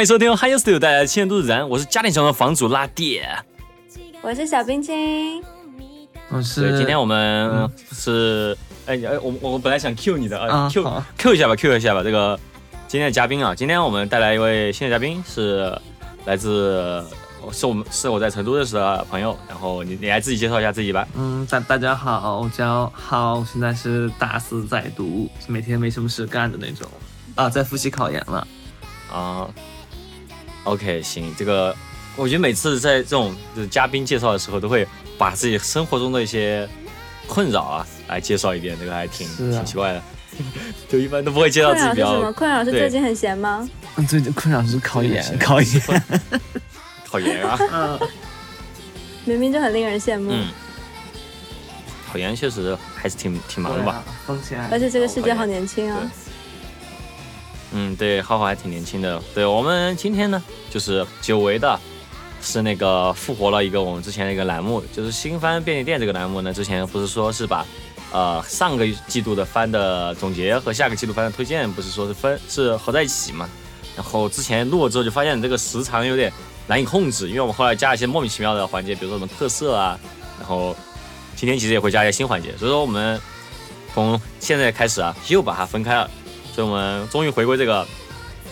好，欢迎收听 Hi Studio 带来的千都自然，我是家庭小的房主拉蒂，我是小冰清，我是。今天我们是，哎哎，我我本来想 Q 你的啊，Q Q 一下吧，Q 一下吧。这个今天的嘉宾啊，今天我们带来一位新的嘉宾，是来自，是我们是我在成都认识的朋友，然后你你来自己介绍一下自己吧。嗯，大大家好，我叫浩，现在是大四在读，每天没什么事干的那种啊，在复习考研了。啊，OK，行，这个我觉得每次在这种就是嘉宾介绍的时候，都会把自己生活中的一些困扰啊来介绍一遍，这个还挺挺奇怪的，就一般都不会介绍自己。困扰是什么？困扰是最近很闲吗？最近困扰是考研，考研，考研啊！嗯，明明就很令人羡慕。嗯，考研确实还是挺挺忙的吧？而且这个世界好年轻啊。嗯，对，浩浩还挺年轻的。对我们今天呢，就是久违的，是那个复活了一个我们之前的一个栏目，就是新番便利店这个栏目呢。之前不是说是把，呃，上个季度的番的总结和下个季度番的推荐，不是说是分是合在一起嘛？然后之前录了之后就发现这个时长有点难以控制，因为我们后来加了一些莫名其妙的环节，比如说什么特色啊。然后今天其实也会加一些新环节，所以说我们从现在开始啊，又把它分开了。所以我们终于回归这个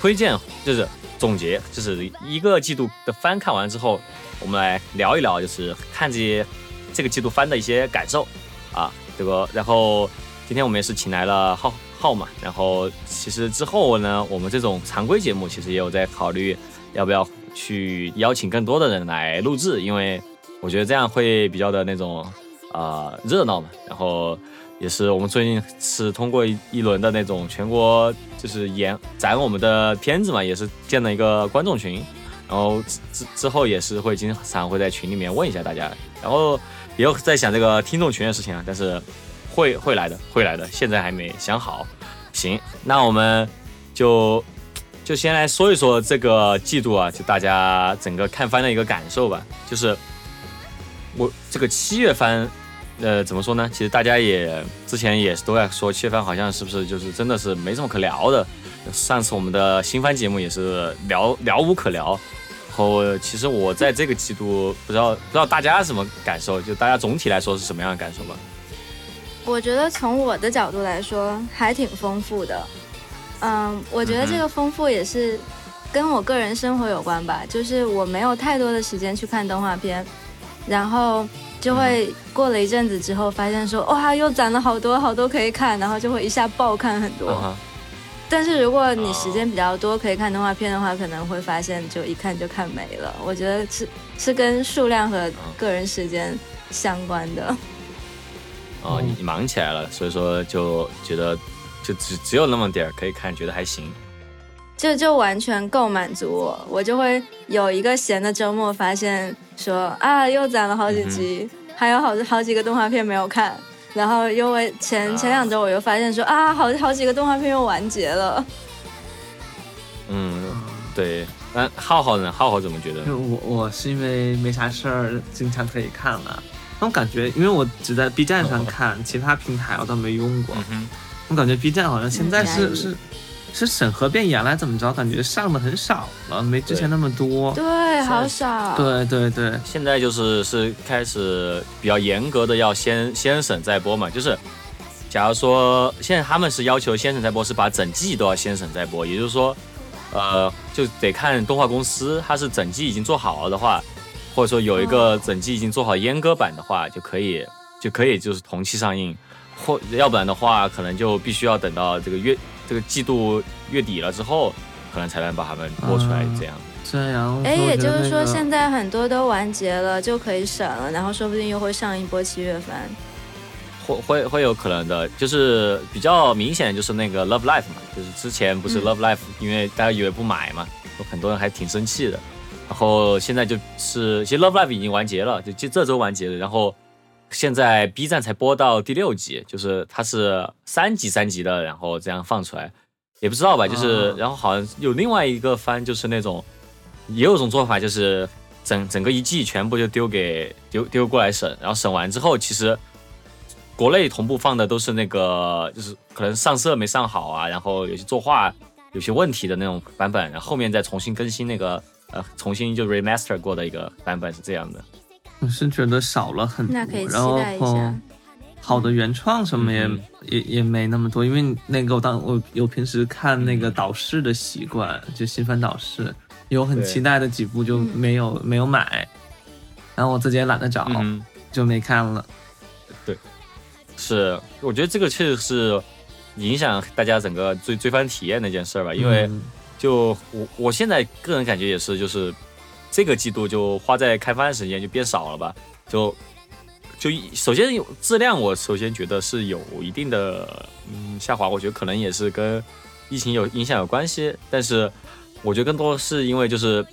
推荐，就是总结，就是一个季度的番看完之后，我们来聊一聊，就是看这些这个季度番的一些感受啊。这个，然后今天我们也是请来了浩浩嘛，然后其实之后呢，我们这种常规节目其实也有在考虑要不要去邀请更多的人来录制，因为我觉得这样会比较的那种呃热闹嘛，然后。也是我们最近是通过一轮的那种全国就是演展我们的片子嘛，也是建了一个观众群，然后之之后也是会经常会在群里面问一下大家，然后也有在想这个听众群的事情啊，但是会会来的会来的，现在还没想好。行，那我们就就先来说一说这个季度啊，就大家整个看番的一个感受吧，就是我这个七月番。呃，怎么说呢？其实大家也之前也是都在说，七月番好像是不是就是真的是没什么可聊的。上次我们的新番节目也是聊聊无可聊。然后其实我在这个季度不知道不知道大家什么感受，就大家总体来说是什么样的感受吧？我觉得从我的角度来说还挺丰富的。嗯，我觉得这个丰富也是跟我个人生活有关吧，就是我没有太多的时间去看动画片，然后。就会过了一阵子之后，发现说哇，又攒了好多好多可以看，然后就会一下爆看很多。但是如果你时间比较多，可以看动画片的话，可能会发现就一看就看没了。我觉得是是跟数量和个人时间相关的。哦，你忙起来了，所以说就觉得就只只有那么点儿可以看，觉得还行。就就完全够满足我，我就会有一个闲的周末，发现说啊，又攒了好几集，还有好好几个动画片没有看，然后因为前前两周我又发现说啊，好好几个动画片又完结了。嗯，对，那浩浩呢？浩浩怎么觉得？我我是因为没啥事儿，经常可以看了。那我感觉，因为我只在 B 站上看，其他平台我倒没用过。我感觉 B 站好像现在是是。是审核变严了，怎么着？感觉上的很少了，没之前那么多。对，好少。对对对，现在就是是开始比较严格的，要先先审再播嘛。就是，假如说现在他们是要求先审再播，是把整季都要先审再播。也就是说，呃，就得看动画公司，它是整季已经做好了的话，或者说有一个整季已经做好阉割版的话，就可以就可以就是同期上映，或要不然的话，可能就必须要等到这个月。这个季度月底了之后，可能才能把他们播出来，这样。这样。哎，也就是说，现在很多都完结了，就可以审了，然后说不定又会上一波七月番。会会会有可能的，就是比较明显，就是那个 Love Life 嘛，就是之前不是 Love Life，因为大家以为不买嘛，有很多人还挺生气的。然后现在就是，其实 Love Life 已经完结了，就这这周完结了。然后。现在 B 站才播到第六集，就是它是三集三集的，然后这样放出来，也不知道吧。就是然后好像有另外一个番，就是那种也有种做法，就是整整个一季全部就丢给丢丢过来审，然后审完之后，其实国内同步放的都是那个，就是可能上色没上好啊，然后有些作画有些问题的那种版本，然后后面再重新更新那个呃重新就 remaster 过的一个版本是这样的。我是觉得少了很多，那可以期然后待一下。好的原创什么也、嗯也也没那么多，因为那个我当我有平时看那个导视的习惯，就新番导视，有很期待的几部就没有、没有买，然后我自己也懒得找，嗯，就没看了。对是，我觉得这个确实是影响大家整个追追番体验的一件事儿吧，因为。嗯就我我现在个人感觉也是，就是这个季度就花在开发的时间就变少了吧，就就首先有质量，我首先觉得是有一定的嗯下滑，我觉得可能也是跟疫情有影响有关系，但是我觉得更多是因为就是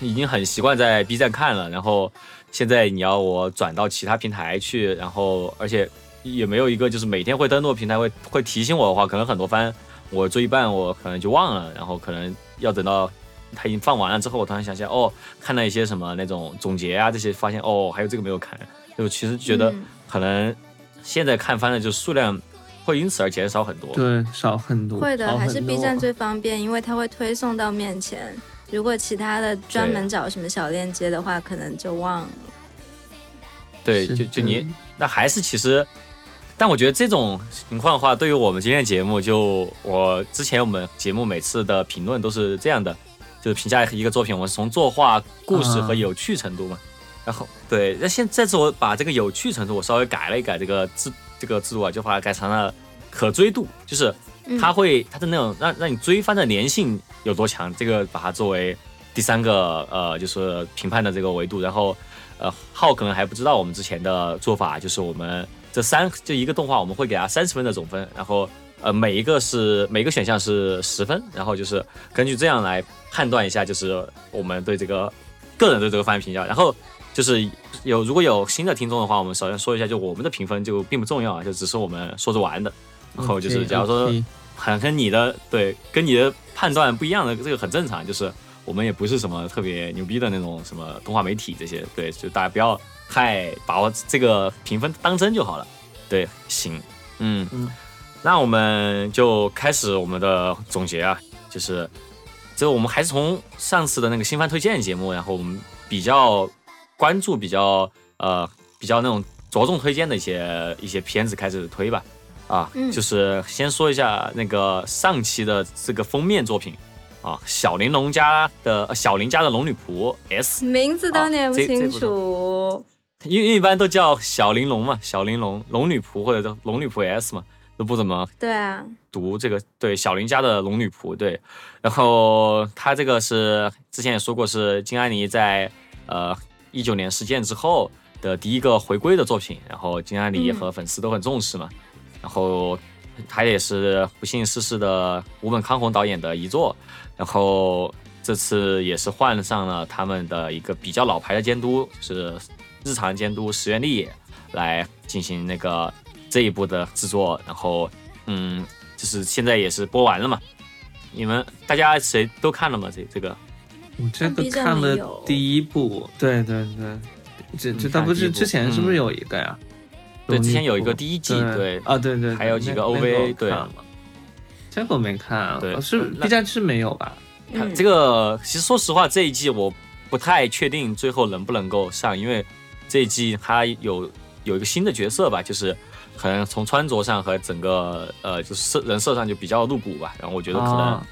已经很习惯在 B 站看了，然后现在你要我转到其他平台去，然后而且也没有一个就是每天会登录平台会会提醒我的话，可能很多番。我追一半，我可能就忘了，然后可能要等到它已经放完了之后，我突然想起来，哦，看了一些什么那种总结啊，这些发现哦，还有这个没有看，就其实觉得嗯可能现在看番的就数量会因此而减少很多。对，少很多，会的，还是 B 站最方便，因为它会推送到面前。如果其他的专门找什么小链接的话，可能就忘了。对，就就你那还是其实，但我觉得这种情况的话，对于我们今天的节目，就我之前我们节目每次的评论都是这样的，就是评价一个作品，我们是从作画、故事和嗯有趣程度嘛。然后对，那现这次我把这个有趣程度我稍微改了一改，这个制这个制度啊，就把它改成了可追度，就是嗯它会它的那种让让你追番的粘性有多强，这个把它作为第三个呃就是评判的这个维度，然后呃浩可能还不知道我们之前的做法，就是我们这三就一个动画我们会给它三十分的总分，然后呃每一个是每个选项是十分，然后就是根据这样来判断一下，就是我们对这个个人对这个番评价，然后。就是有如果有新的听众的话，我们首先说一下，就我们的评分就并不重要啊，就只是我们说着玩的。然后就是，假如说很跟你的对跟你的判断不一样的，这个很正常。就是我们也不是什么特别牛逼的那种什么动画媒体这些，对，就大家不要太把握这个评分当真就好了。对，行，嗯嗯，那我们就开始我们的总结啊，就是就我们还是从上次的那个新番推荐节目，然后我们比较关注比较呃比较那种着重推荐的一些一些片子开始推吧。啊，嗯就是先说一下那个上期的这个封面作品啊，小玲珑家的呃小玲家的龙女仆 S，名字都念不清楚。因为一般都叫小玲珑嘛，小玲珑龙女仆或者叫龙女仆 S 嘛，都不怎么对啊，读这个对小林家的龙女仆对，然后他这个是之前也说过是金安妮在呃一九年事件之后的第一个回归的作品，然后金安妮嗯和粉丝都很重视嘛，然后他也是不幸逝世的吴本康弘导演的遗作，然后这次也是换上了他们的一个比较老牌的监督，就是日常监督石原丽也来进行那个这一部的制作，然后嗯，就是现在也是播完了嘛。你们大家谁都看了吗？这这个我这个看了第一部，对对对，这这你倒不是之前是不是嗯有一个呀？对之前有一个第一季对对啊，对对，对还有几个 OVA 对看了这个我没看，对哦是那 B 站是没有吧？这个其实说实话，这一季我不太确定最后能不能够上，因为这一季它有有一个新的角色吧，就是可能从穿着上和整个呃就是人设上就比较露骨吧，然后我觉得可能啊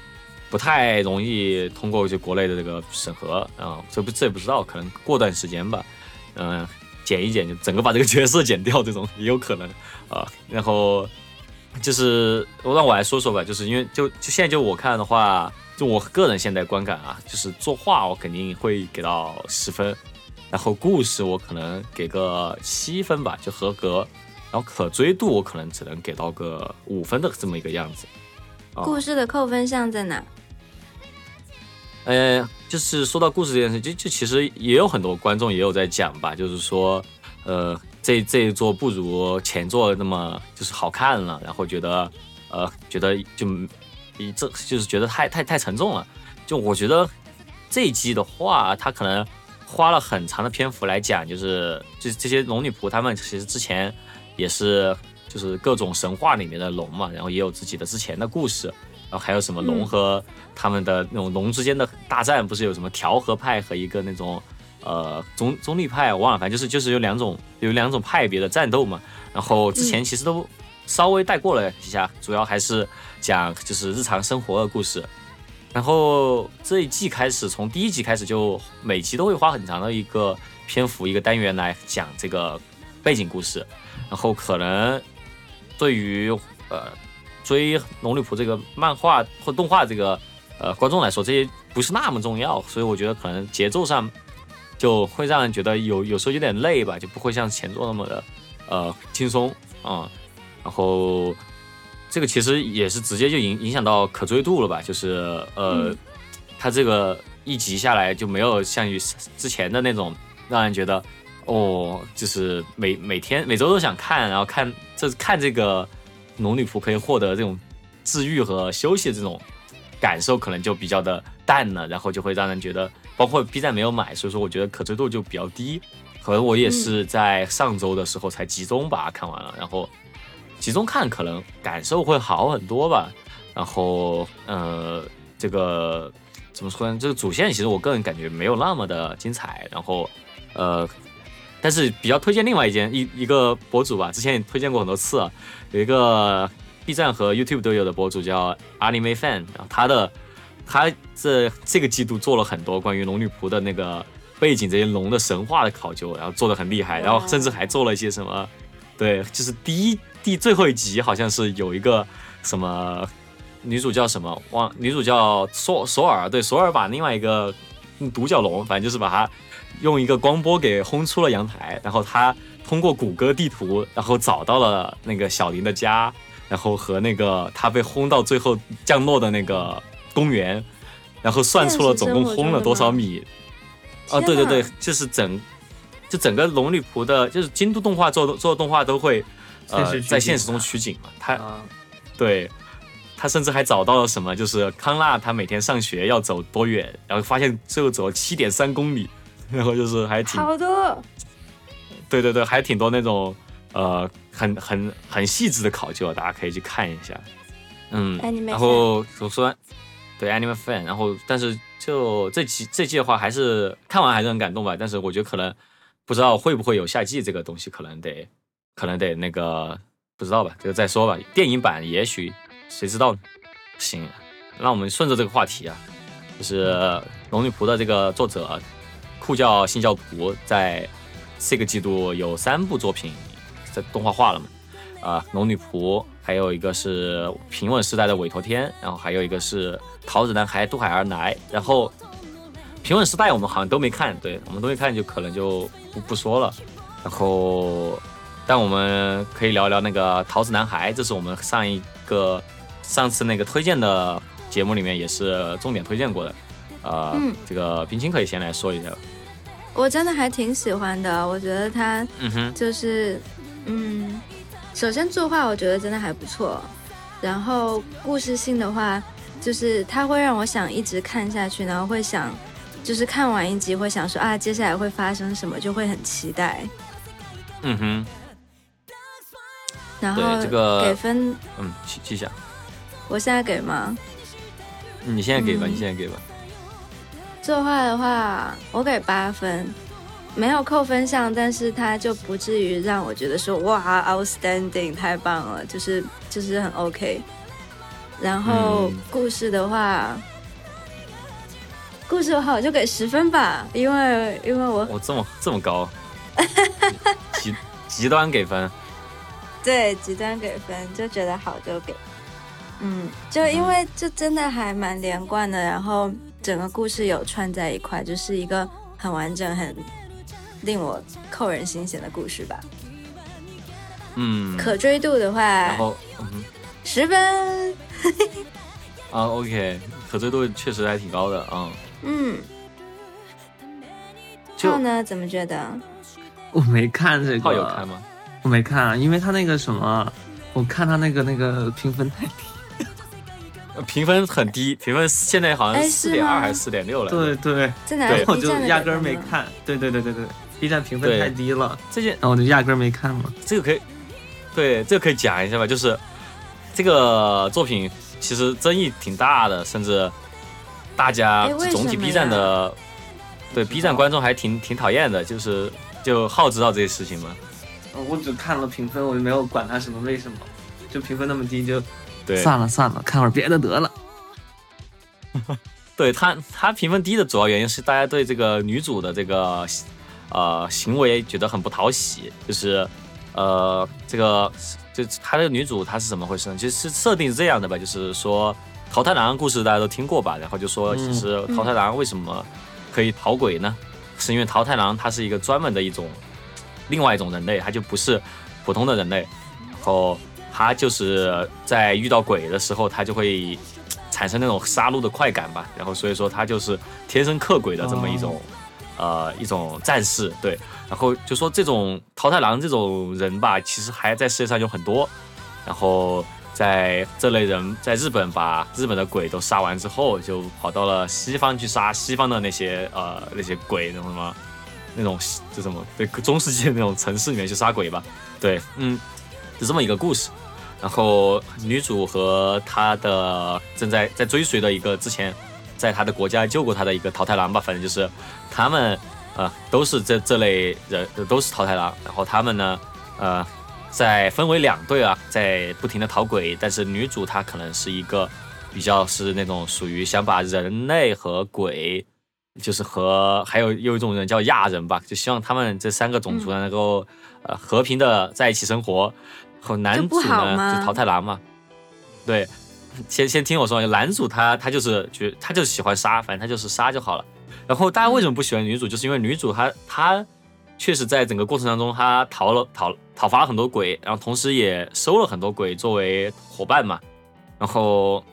不太容易通过就国内的这个审核啊，这不这也不知道，可能过段时间吧，嗯、剪一剪就整个把这个角色剪掉，这种 也有可能啊。然后就是让我来说说吧，就是因为就就现在就我看的话，就我个人现在观感啊，就是作画我肯定会给到十分，然后故事我可能给个七分吧，就合格。然后可追度我可能只能给到个五分的这么一个样子。啊故事的扣分项在哪？呃，就是说到故事这件事，就就其实也有很多观众也有在讲吧，就是说，呃，这这一座不如前作那么就是好看了，然后觉得，呃，觉得就一这就是觉得太太太沉重了。就我觉得这一季的话，他可能花了很长的篇幅来讲，就是这这些龙女仆她们其实之前也是就是各种神话里面的龙嘛，然后也有自己的之前的故事，然后还有什么龙和他们的那种龙之间的大战，不是有什么调和派和一个那种呃中中立派，我忘了，反正就是就是有两种有两种派别的战斗嘛。然后之前其实都稍微带过了一下，主要还是讲就是日常生活的故事。然后这一季开始，从第一集开始就每集都会花很长的一个篇幅一个单元来讲这个背景故事，然后可能。对于呃追龙女仆这个漫画或动画这个呃观众来说，这些不是那么重要，所以我觉得可能节奏上就会让人觉得有有时候有点累吧，就不会像前作那么的呃轻松啊。然后这个其实也是直接就影影响到可追度了吧，就是呃它这个一集下来就没有像于之前的那种让人觉得哦，就是每每天每周都想看，然后看。这看这个龙女仆可以获得这种治愈和休息的这种感受，可能就比较的淡了，然后就会让人觉得，包括 B 站没有买，所以说我觉得可追度就比较低。可能我也是在上周的时候才集中把它看完了，然后集中看可能感受会好很多吧。然后呃，这个怎么说呢？这个主线其实我个人感觉没有那么的精彩。然后呃。但是比较推荐另外一件一一个博主吧，之前也推荐过很多次，有一个 B 站和 YouTube 都有的博主叫 Anime Fan，然后他的他这这个季度做了很多关于龙女仆的那个背景这些龙的神话的考究，然后做的很厉害，然后甚至还做了一些什么，对，就是第一第最后一集好像是有一个什么女主叫什么忘，女主叫索索尔，对，索尔把另外一个独角龙，反正就是把它。用一个光波给轰出了阳台，然后他通过谷歌地图，然后找到了那个小林的家，然后和那个他被轰到最后降落的那个公园，然后算出了总共轰了多少米。啊，对对对，就是整，就整个龙女仆的，就是京都动画做做动画都会，呃，在现实中取景嘛。他，对，他甚至还找到了什么，就是康纳他每天上学要走多远，然后发现最后走了七点三公里。然后就是还挺好多，对对对，还挺多那种呃很很很细致的考究，大家可以去看一下。嗯，然后我说对 Animal Fan，然后但是就这期这季的话，还是看完还是很感动吧。但是我觉得可能不知道会不会有下季这个东西，可能得可能得那个不知道吧，这个再说吧。电影版也许谁知道呢？行，那我们顺着这个话题啊，就是《龙女仆》的这个作者。酷教新教徒在这个季度有三部作品在动画化了嘛？啊，龙女仆，还有一个是平稳时代的委托天，然后还有一个是桃子男孩渡海而来。然后平稳时代我们好像都没看，对我们都没看，就可能就不不说了。然后，但我们可以聊聊那个桃子男孩，这是我们上一个上次那个推荐的节目里面也是重点推荐过的。呃，这个冰清可以先来说一下。我真的还挺喜欢的，我觉得他，嗯哼，就是，嗯，首先作画我觉得真的还不错，然后故事性的话，就是他会让我想一直看下去，然后会想，就是看完一集会想说啊，接下来会发生什么，就会很期待。嗯哼。然后这个给分，嗯，记记下。我现在给吗？你现在给吧，你现在给吧。作画的话，我给八分，没有扣分项，但是它就不至于让我觉得说哇，outstanding，太棒了，就是就是很 OK。然后故事的话，故事的话我就给十分吧，因为因为我我这么这么高，极极端给分，对，极端给分，就觉得好就给，嗯，就因为就真的还蛮连贯的，然后。整个故事有串在一块，就是一个很完整、很令我扣人心弦的故事吧。嗯，可追度的话，然后十分。啊，OK，可追度确实还挺高的啊。嗯。炮呢？怎么觉得？我没看这个。炮有看吗？我没看，因为他那个什么，我看他那个那个评分太低。评分很低，评分现在好像四点二还是四点六了。对对，在哪里？我就压根儿没看。对对对对对，B 站评分太低了。这件，然后我就压根儿没看嘛。这个可以，对，这个可以讲一下吧，就是这个作品其实争议挺大的，甚至大家总体 B 站的对 B 站观众还挺挺讨厌的，就是就好知道这些事情嘛？我只看了评分，我就没有管他什么为什么，就评分那么低就，对，算了算了，看会儿别的得了。对他，他评分低的主要原因是大家对这个女主的这个呃行为觉得很不讨喜，就是呃这个就他这个女主她是怎么回事呢？其实设定是这样的吧，就是说桃太郎故事大家都听过吧，然后就说其实桃太郎为什么可以逃鬼呢？是因为桃太郎他是一个专门的一种。另外一种人类，他就不是普通的人类，然后他就是在遇到鬼的时候，他就会产生那种杀戮的快感吧。然后所以说他就是天生克鬼的这么一种呃一种战士，对。然后就说这种桃太郎这种人吧，其实还在世界上有很多。然后在这类人在日本把日本的鬼都杀完之后，就跑到了西方去杀西方的那些呃那些鬼，那种什么。那种就什么对中世纪的那种城市里面去杀鬼吧，对，嗯，就这么一个故事。然后女主和她的正在在追随的一个之前在她的国家救过她的一个桃太郎吧，反正就是他们呃都是这这类人都是桃太郎。然后他们呢呃在分为两队啊，在不停的逃鬼。但是女主她可能是一个比较是那种属于想把人类和鬼。就是和还有有一种人叫亚人吧，就希望他们这三个种族能够呃和平的在一起生活。和男主呢就淘汰狼嘛，对，先先听我说，男主他他就是觉他就喜欢杀，反正他就是杀就好了。然后大家为什么不喜欢女主？就是因为女主她她确实在整个过程当中，她讨了讨讨伐了很多鬼，然后同时也收了很多鬼作为伙伴嘛。然后，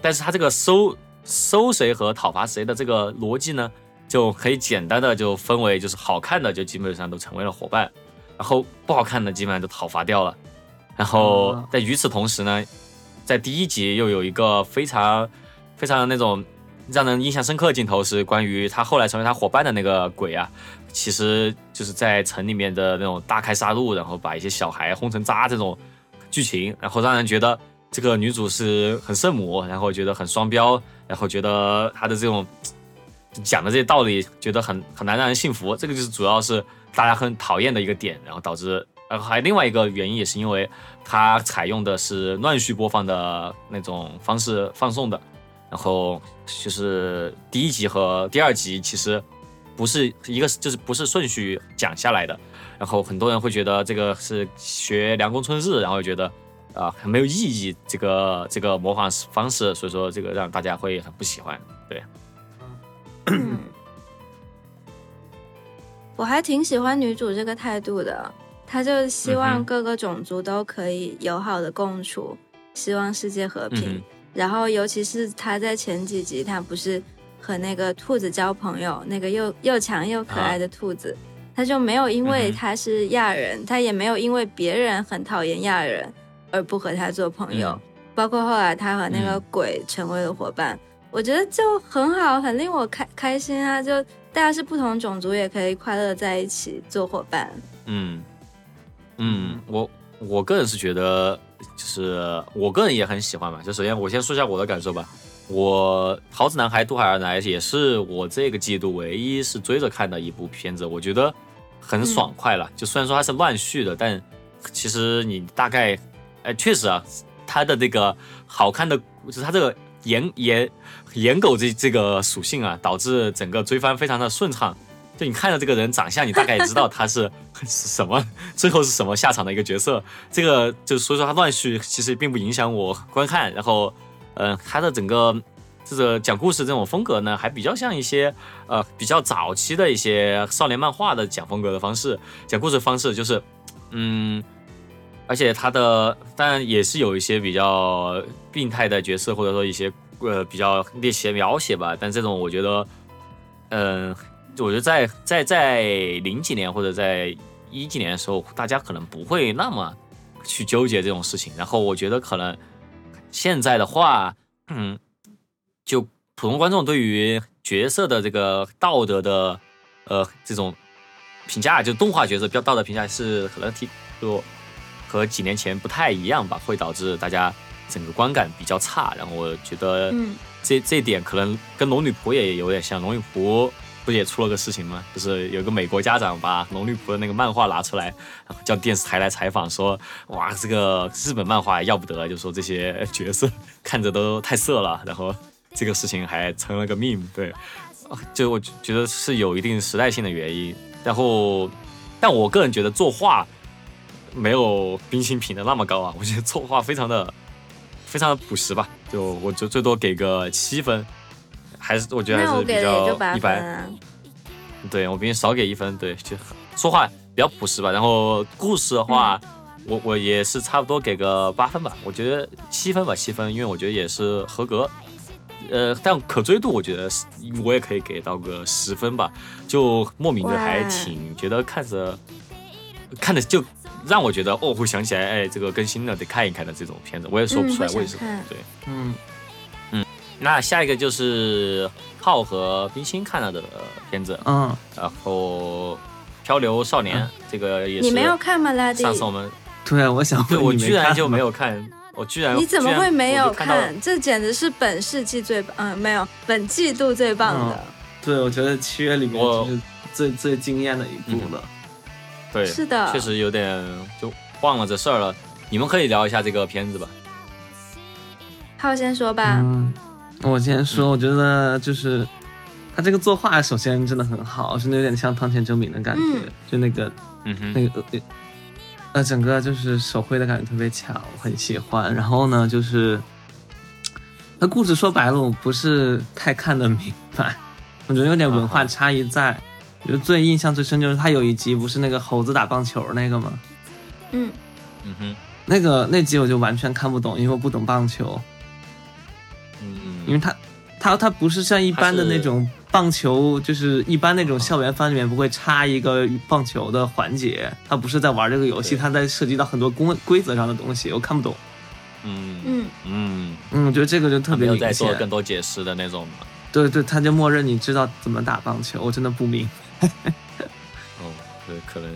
但是她这个收。收谁和讨伐谁的这个逻辑呢，就可以简单的就分为，就是好看的就基本上都成为了伙伴，然后不好看的基本上就讨伐掉了。然后在与此同时呢，在第一集又有一个非常非常那种让人印象深刻的镜头，是关于他后来成为他伙伴的那个鬼啊，其实就是在城里面的那种大开杀戮，然后把一些小孩轰成渣这种剧情，然后让人觉得这个女主是很圣母，然后觉得很双标。然后觉得她的这种讲的这些道理，觉得很很难让人信服，这个就是主要是大家很讨厌的一个点，然后导致，然后还有另外一个原因，也是因为它采用的是乱序播放的那种方式放送的，然后就是第一集和第二集其实不是一个，就是不是顺序讲下来的，然后很多人会觉得这个是学凉宫春日，然后觉得。啊，很没有意义，这个这个模仿方式，所以说这个让大家会很不喜欢。对，我还挺喜欢女主这个态度的，她就希望各个种族都可以友好的共处，希望世界和平。然后，尤其是他在前几集，他不是和那个兔子交朋友，那个又又强又可爱的兔子，他就没有因为他是亚人，他也没有因为别人很讨厌亚人。而不和他做朋友，包括后来他和那个鬼成为了伙伴，我觉得就很好，很令我开开心啊！就大家是不同种族，也可以快乐在一起做伙伴。嗯嗯，我我个人是觉得，就是我个人也很喜欢嘛。就首先我先说一下我的感受吧。我《桃子男孩渡海而来》也是我这个季度唯一是追着看的一部片子，我觉得很爽快了。就虽然说它是乱序的，但其实你大概。哎，确实啊，它的这个好看的，就是它这个颜颜颜狗这这个属性啊，导致整个追番非常的顺畅。就你看着这个人长相，你大概也知道他 是什么，最后是什么下场的一个角色。这个就所以说他乱序其实并不影响我观看。然后，嗯，他的整个这个讲故事这种风格呢，还比较像一些呃比较早期的一些少年漫画的讲风格的方式，讲故事方式就是，嗯。而且他的当然也是有一些比较病态的角色，或者说一些呃比较猎奇的描写吧。但这种我觉得，嗯，我觉得在在在零几年或者在一几年的时候，大家可能不会那么去纠结这种事情。然后我觉得可能现在的话，嗯，就普通观众对于角色的这个道德的呃这种评价，就动画角色比较道德评价是可能提就。和几年前不太一样吧，会导致大家整个观感比较差。然后我觉得这这点可能跟龙女仆也有点像，龙女仆。不也出了个事情吗？就是有个美国家长把龙女仆的那个漫画拿出来，然后叫电视台来采访，说哇，这个日本漫画要不得，就说这些角色看着都太色了。然后这个事情还成了个 meme，对，就我觉得是有一定时代性的原因。然后，但我个人觉得作画没有冰心评的那么高啊，我觉得作画非常的非常的朴实吧，就我就最多给个七分。还是我觉得还是比较一般，对我比你少给一分，对，就说话比较朴实吧。然后故事的话，我我也是差不多给个八分吧，我觉得七分吧，七分，因为我觉得也是合格。呃，但可追度我觉得我也可以给到个十分吧，就莫名的还挺觉得看着看着就让我觉得哦，会想起来哎，这个更新了得看一看的这种片子，我也说不出来为什么，对，嗯。那下一个就是浩和冰心看了的片子，嗯，然后《漂流少年》这个也是你没有看吗？拉丁，上次我们对啊，我想对我居然就没有看，我居然你怎么会没有看？这简直是本世纪最嗯没有本季度最棒的。对，我觉得七月里面是最最惊艳的一部了。对，是的，确实有点就忘了这事儿了。你们可以聊一下这个片子吧。浩先说吧。我先说，我觉得就是他这个作画，首先真的很好，真的有点像汤浅证明的感觉，就那个，嗯哼，那个呃，整个就是手绘的感觉特别强，我很喜欢。然后呢，就是他故事说白了，我不是太看得明白，我觉得有点文化差异在。就最印象最深就是他有一集不是那个猴子打棒球那个吗？嗯嗯哼，那个那集我就完全看不懂，因为我不懂棒球。因为他，他他不是像一般的那种棒球，就是一般那种校园番里面不会插一个棒球的环节，他不是在玩这个游戏，他在涉及到很多规规则上的东西，我看不懂。嗯嗯嗯嗯，我觉得这个就特别明显。在做更多解释的那种对对，他就默认你知道怎么打棒球，我真的不明。哦，对，可能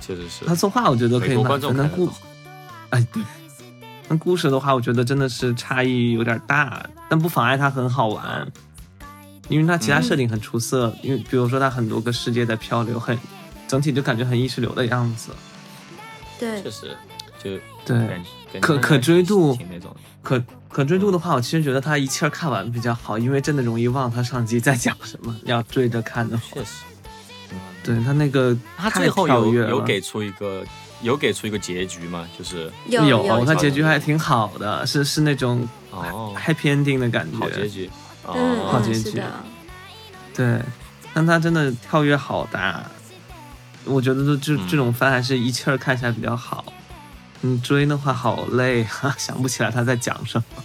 确实是。他作画我觉得可以满分的故，哎对。那故事的话，我觉得真的是差异有点大，但不妨碍它很好玩，因为它其他设定很出色。因为比如说它很多个世界在漂流，很整体就感觉很意识流的样子。对，确实，就对可可追度那种。可可追度的话，我其实觉得它一气儿看完比较好，因为真的容易忘它上集在讲什么。要追着看的话，确实。对他那个，他最后有有给出一个。有给出一个结局吗？就是有有，他结局还挺好的，是是那种哦。happy ending 的感觉，好结局，嗯，好结局，对，但他真的跳跃好大，我觉得这这种番还是一气儿看起来比较好，你追的话好累啊，想不起来他在讲什么。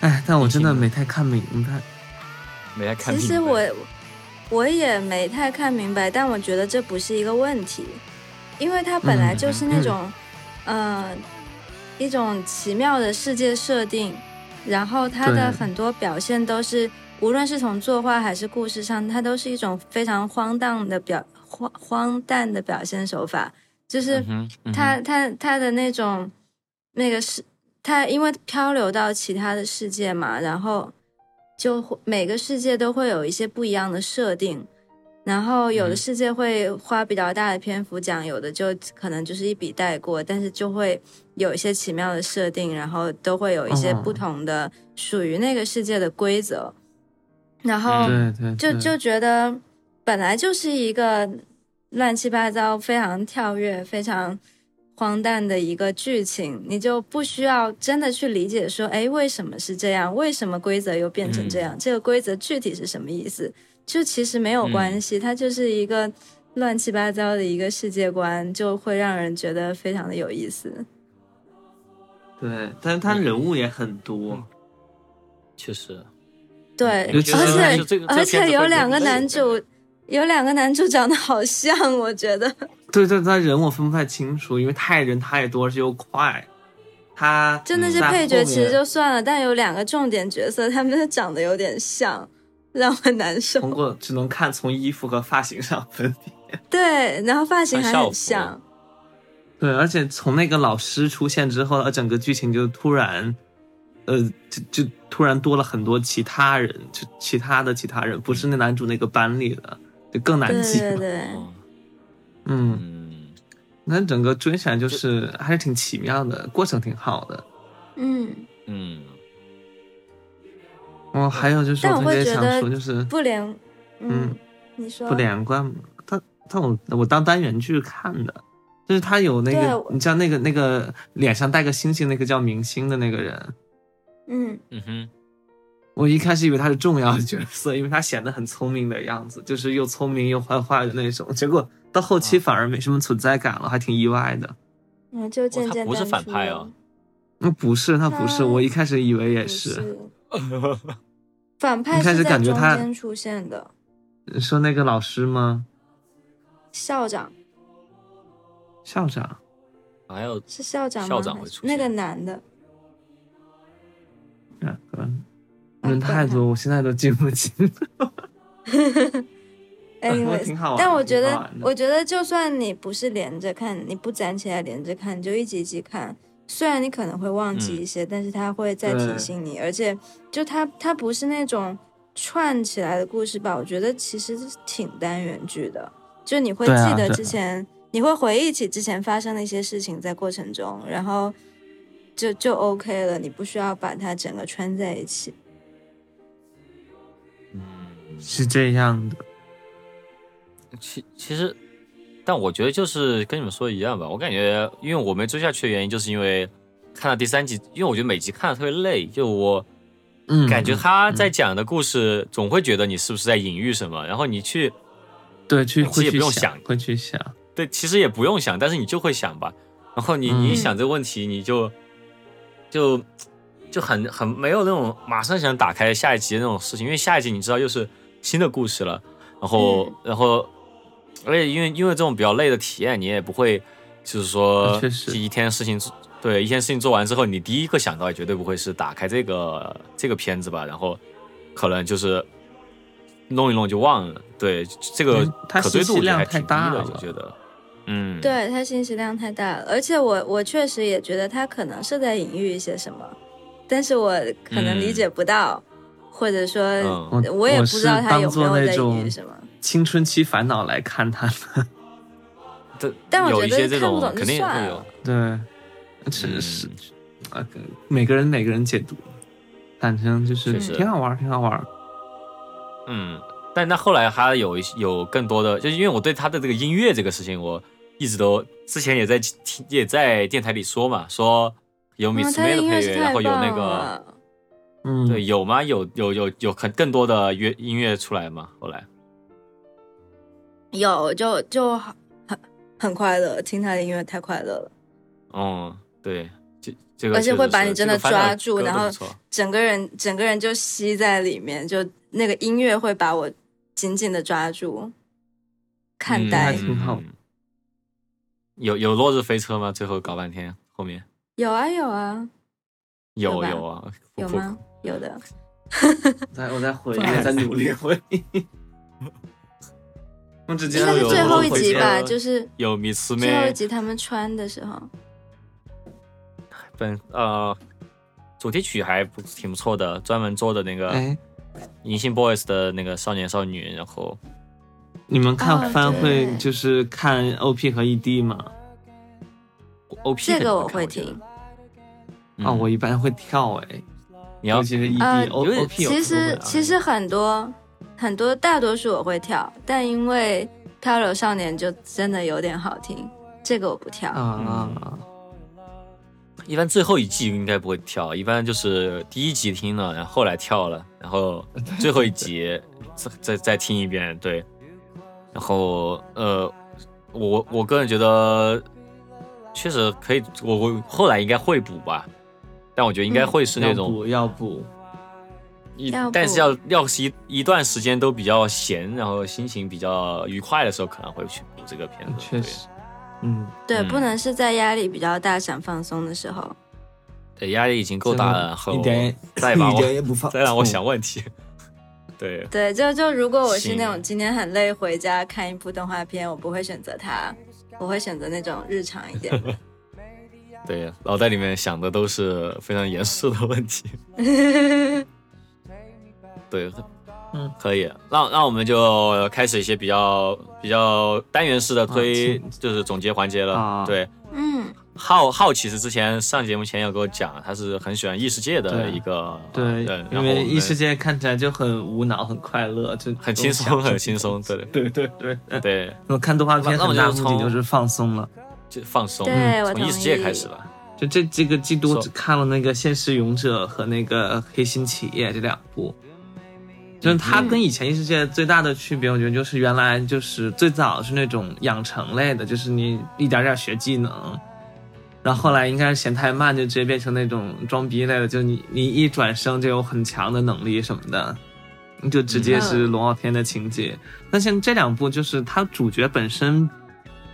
哎，但我真的没太看明白，没太看明白。其实我。我也没太看明白，但我觉得这不是一个问题，因为它本来就是那种，嗯，一种奇妙的世界设定，然后它的很多表现都是，无论是从作画还是故事上，它都是一种非常荒诞的表荒荒诞的表现手法，就是它它它的那种那个是它因为漂流到其他的世界嘛，然后。就每个世界都会有一些不一样的设定，然后有的世界会花比较大的篇幅讲，有的就可能就是一笔带过，但是就会有一些奇妙的设定，然后都会有一些不同的属于那个世界的规则，然后就就觉得本来就是一个乱七八糟、非常跳跃、非常。荒诞的一个剧情，你就不需要真的去理解说，哎，为什么是这样？为什么规则又变成这样？这个规则具体是什么意思？就其实没有关系，它就是一个乱七八糟的一个世界观，就会让人觉得非常的有意思。对，但是他人物也很多，确实。对，而且而且有两个男主。有两个男主长得好像，我觉得。对对，他人我分不太清楚，因为太人太多，而且又快。他真的是配角，其实就算了，但有两个重点角色，他们长得有点像，让我难受。通过只能看从衣服和发型上分辨。对，然后发型还很像。对，而且从那个老师出现之后，整个剧情就突然，呃，就就突然多了很多其他人，就其他的其他人，不是那男主那个班里的，就更难记对对对，嗯，嗯，那整个追起来就是还是挺奇妙的，过程挺好的。嗯，嗯，哦，还有就是但我特别想会觉得说，就是不连，嗯嗯，你说。不连贯嘛，他他我我当单元剧看的，就是他有那个你知道那个那个脸上带个星星那个叫明星的那个人，嗯，嗯哼，我一开始以为他是重要的角色，因为他显得很聪明的样子，就是又聪明又坏坏的那种，结果到后期反而没什么存在感了，还挺意外的。嗯，就渐他不是反派啊那不是，他不是，我一开始以为也是。是 反派一开始是在中感觉他间出现的，说那个老师吗？校长校长？还有是校长吗？校长会出那个男的，两个人太多，我现在都记不清。哎，因为挺好玩的但我觉得我觉得就算你不是连着看，你不攒起来连着看，你就一集一集看。虽然你可能会忘记嗯一些，但是它会再提醒你，而且就它它不是那种串起来的故事吧？我觉得其实挺单元剧的，就你会记得之前，你会回忆起之前发生的一些事情在过程中，然后就就 OK 了，你不需要把它整个串在一起。嗯，是这样的，其其实，但我觉得就是跟你们说的一样吧。我感觉，因为我没追下去的原因，就是因为看到第三集，因为我觉得每集看的特别累，就我嗯，感觉他在嗯讲的故事，总会觉得你是不是在隐喻什么，然后你去对去其实也不用想会去想，对，其实也不用想，但是你就会想吧。然后你嗯你一想这个问题，你就就就很很没有那种马上想打开下一集的那种事情，因为下一集你知道又是新的故事了，然后、嗯。然后而且因为因为这种比较累的体验，你也不会就是说确实。一天事情做对一天事情做完之后，你第一个想到也绝对不会是打开这个这个片子吧，然后可能就是弄一弄就忘了，对这个可追度量还挺低的，太大了。我觉得。嗯，对它信息量太大了，而且我我确实也觉得它可能是在隐喻一些什么，但是我可能理解不到，或者说嗯我也不知道是它有当做没有在隐那种喻什么。青春期烦恼来看他的，这但我觉得有一些这看不懂肯定会有，对，是嗯是啊，每个人每个人解读，反正就是挺好玩，挺好玩。嗯，但那后来他有一有更多的，就是因为我对他的这个音乐这个事情，我一直都之前也在听也在电台里说嘛，说有米嗯，斯它的配乐，然后有那个了。嗯，对有吗？有有有有很更多的乐音乐出来吗？后来有就就很很很快乐，听他的音乐太快乐了，哦，对，这这个而且会把你真的抓住然后整个人整个人就吸在里面，就那个音乐会把我紧紧的抓住，看嗯呆。有有落日飞车吗？最后搞半天后面有啊有啊，有有啊，有吗？有的。在我在回忆不好意，思在努力回忆。我只记应得有该是最后一集吧，就是有米斯最后一妹集他们穿的时候，本呃主题曲还不挺不错的，专门做的那个哎，银杏 boys 的那个少年少女，然后你们看哦番会就是看 OP 和 ED 吗？OP 这个我会听。嗯。啊，我一般会跳哎，你要尤其是呃 ED、O 有点 OP 有其实其实很多很多大多数我会跳，但因为《漂流少年》就真的有点好听，这个我不跳。啊，一般最后一季应该不会跳，一般就是第一集听了，然后后来跳了，然后 最后一集再再再听一遍，对，然后呃，我我个人觉得确实可以，我我后来应该会补吧，但我觉得应该会是那种要补要补，一，但是要要是一一段时间都比较闲，然后心情比较愉快的时候，可能会去补这个片子。确实，嗯，对，嗯不能是在压力比较大想放松的时候。对，压力已经够大了，然后一点再把 一点我也不放，再让我想问题。对，对，就就如果我是那种今天很累回家看一部动画片，我不会选择它。我会选择那种日常一点。对，脑袋里面想的都是非常严肃的问题。对，嗯，可以，那那我们就开始一些比较比较单元式的推，就是总结环节了。对，嗯，浩浩其实之前上节目前有跟我讲，他是很喜欢异世界的一个对，对因为异世界看起来就很无脑、很快乐，就很轻松、很轻松。对对对对对，我看动画片很大目的就是放松了，就放松，对，从异世界开始吧。就这这个季度只看了那个《现实勇者》和那个《黑心企业》这两部。就是它跟以前异世界最大的区别，我觉得就是原来就是最早是那种养成类的，就是你一点点学技能，然后后来应该是嫌太慢，就直接变成那种装逼类的，就你你一转生就有很强的能力什么的，就直接是龙傲天的情节。那像这两部就是它主角本身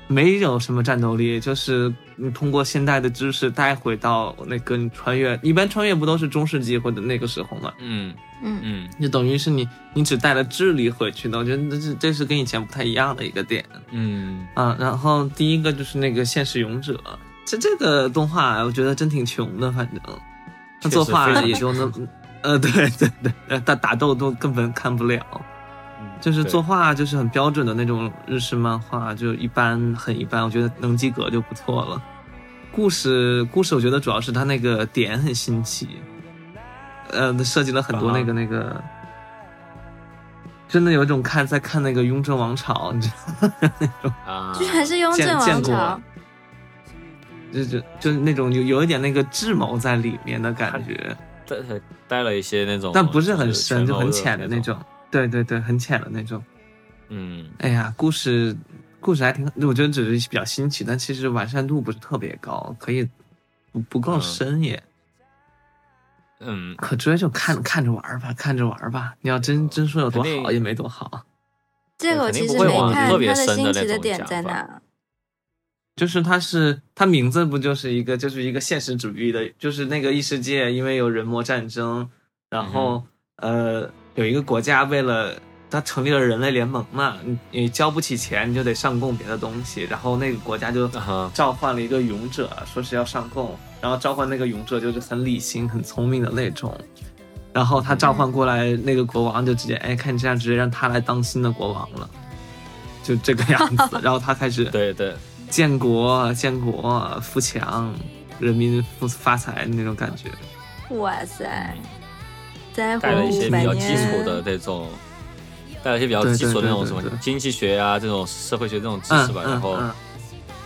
没有什么战斗力，就是你通过现代的知识带回到那个你穿越，一般穿越不都是中世纪或者那个时候吗？嗯。嗯嗯，就等于是你，你只带了智力回去的，我觉得这是这是跟以前不太一样的一个点。嗯啊，然后第一个就是那个现实勇者，这这个动画我觉得真挺穷的，反正他作画也就那，呃，对对对，打打斗都根本看不了，就是作画就是很标准的那种日式漫画，就一般很一般，我觉得能及格就不错了。故事故事我觉得主要是他那个点很新奇。呃，设计了很多那个那个，真的有一种看在看那个雍正王朝，你知道 那种啊，居然是雍正王朝，就就就那种有有一点那个智谋在里面的感觉，带带了一些那种，但不是很深，就很浅的那种，对对对，很浅的那种。嗯，哎呀，故事故事还挺，我觉得只是比较新奇，但其实完善度不是特别高，可以不不够深也。嗯，可追就看看着玩吧，看着玩吧。你要真真说有多好，也没多好。这个我其实没看，它的新奇的点在哪？就是它是它名字不就是一个就是一个现实主义的，就是那个异世界，因为有人魔战争，然后呃有一个国家为了。他成立了人类联盟嘛，你你交不起钱，你就得上供别的东西，然后那个国家就召唤了一个勇者，说是要上供，然后召唤那个勇者就是很理性、很聪明的那种，然后他召唤过来那个国王就直接，哎，看你这样，直接让他来当新的国王了，就这个样子，然后他开始对对建国、建国、富强，人民富发财那种感觉。哇塞，带了一些比较基础的这种。带了一些比较基础的那种什么经济学啊，这种社会学这种知识吧，然后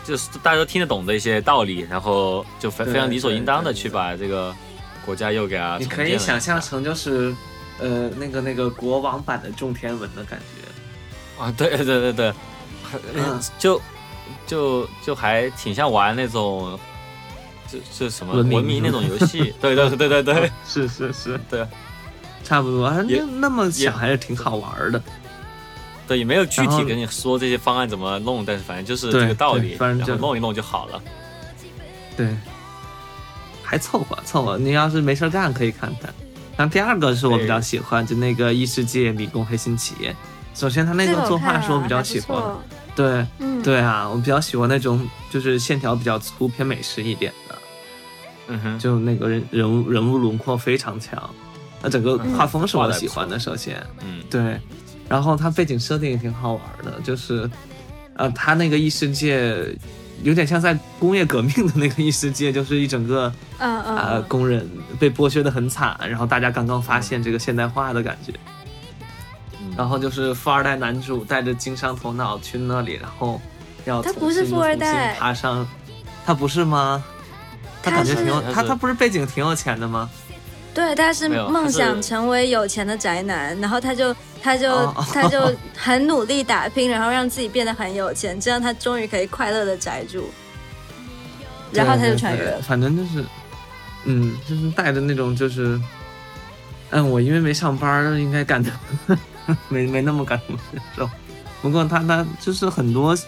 就是大家都听得懂的一些道理，然后就非非常理所应当的去把这个国家又给啊。你可以想象成就是呃那个那个国王版的种天文的感觉。啊，对对对对，就就就还挺像玩那种就就什么文明那种游戏，对对对对对，是是是，对。差不多，那那么想还是挺好玩的。对，也没有具体跟你说这些方案怎么弄，但是反正就是这个道理，反正就弄一弄就好了。对，还凑合凑合。你要是没事干，可以看看。然后第二个是我比较喜欢，就那个异世界迷宫黑心企业。首先，他那个作画是我比较喜欢。对，对啊，我比较喜欢那种就是线条比较粗、偏美式一点的。嗯哼，就那个人人物人物轮廓非常强。那整个画风是我喜欢的，首先，嗯，对，然后它背景设定也挺好玩的，就是，呃，它那个异世界有点像在工业革命的那个异世界，就是一整个，嗯嗯，呃，工人被剥削的很惨，然后大家刚刚发现这个现代化的感觉，然后就是富二代男主带着经商头脑去那里，然后要他不是富二代，爬上，他不是吗？他感觉挺有，他他不是背景挺有钱的吗？对，他是梦想成为有钱的宅男，然后他就他就他就很努力打拼，然后让自己变得很有钱，这样他终于可以快乐的宅住。然后他就穿越了，反正就是，嗯，就是带着那种就是，嗯，我因为没上班，应该感同，没没那么感同身受。不过他他就是很多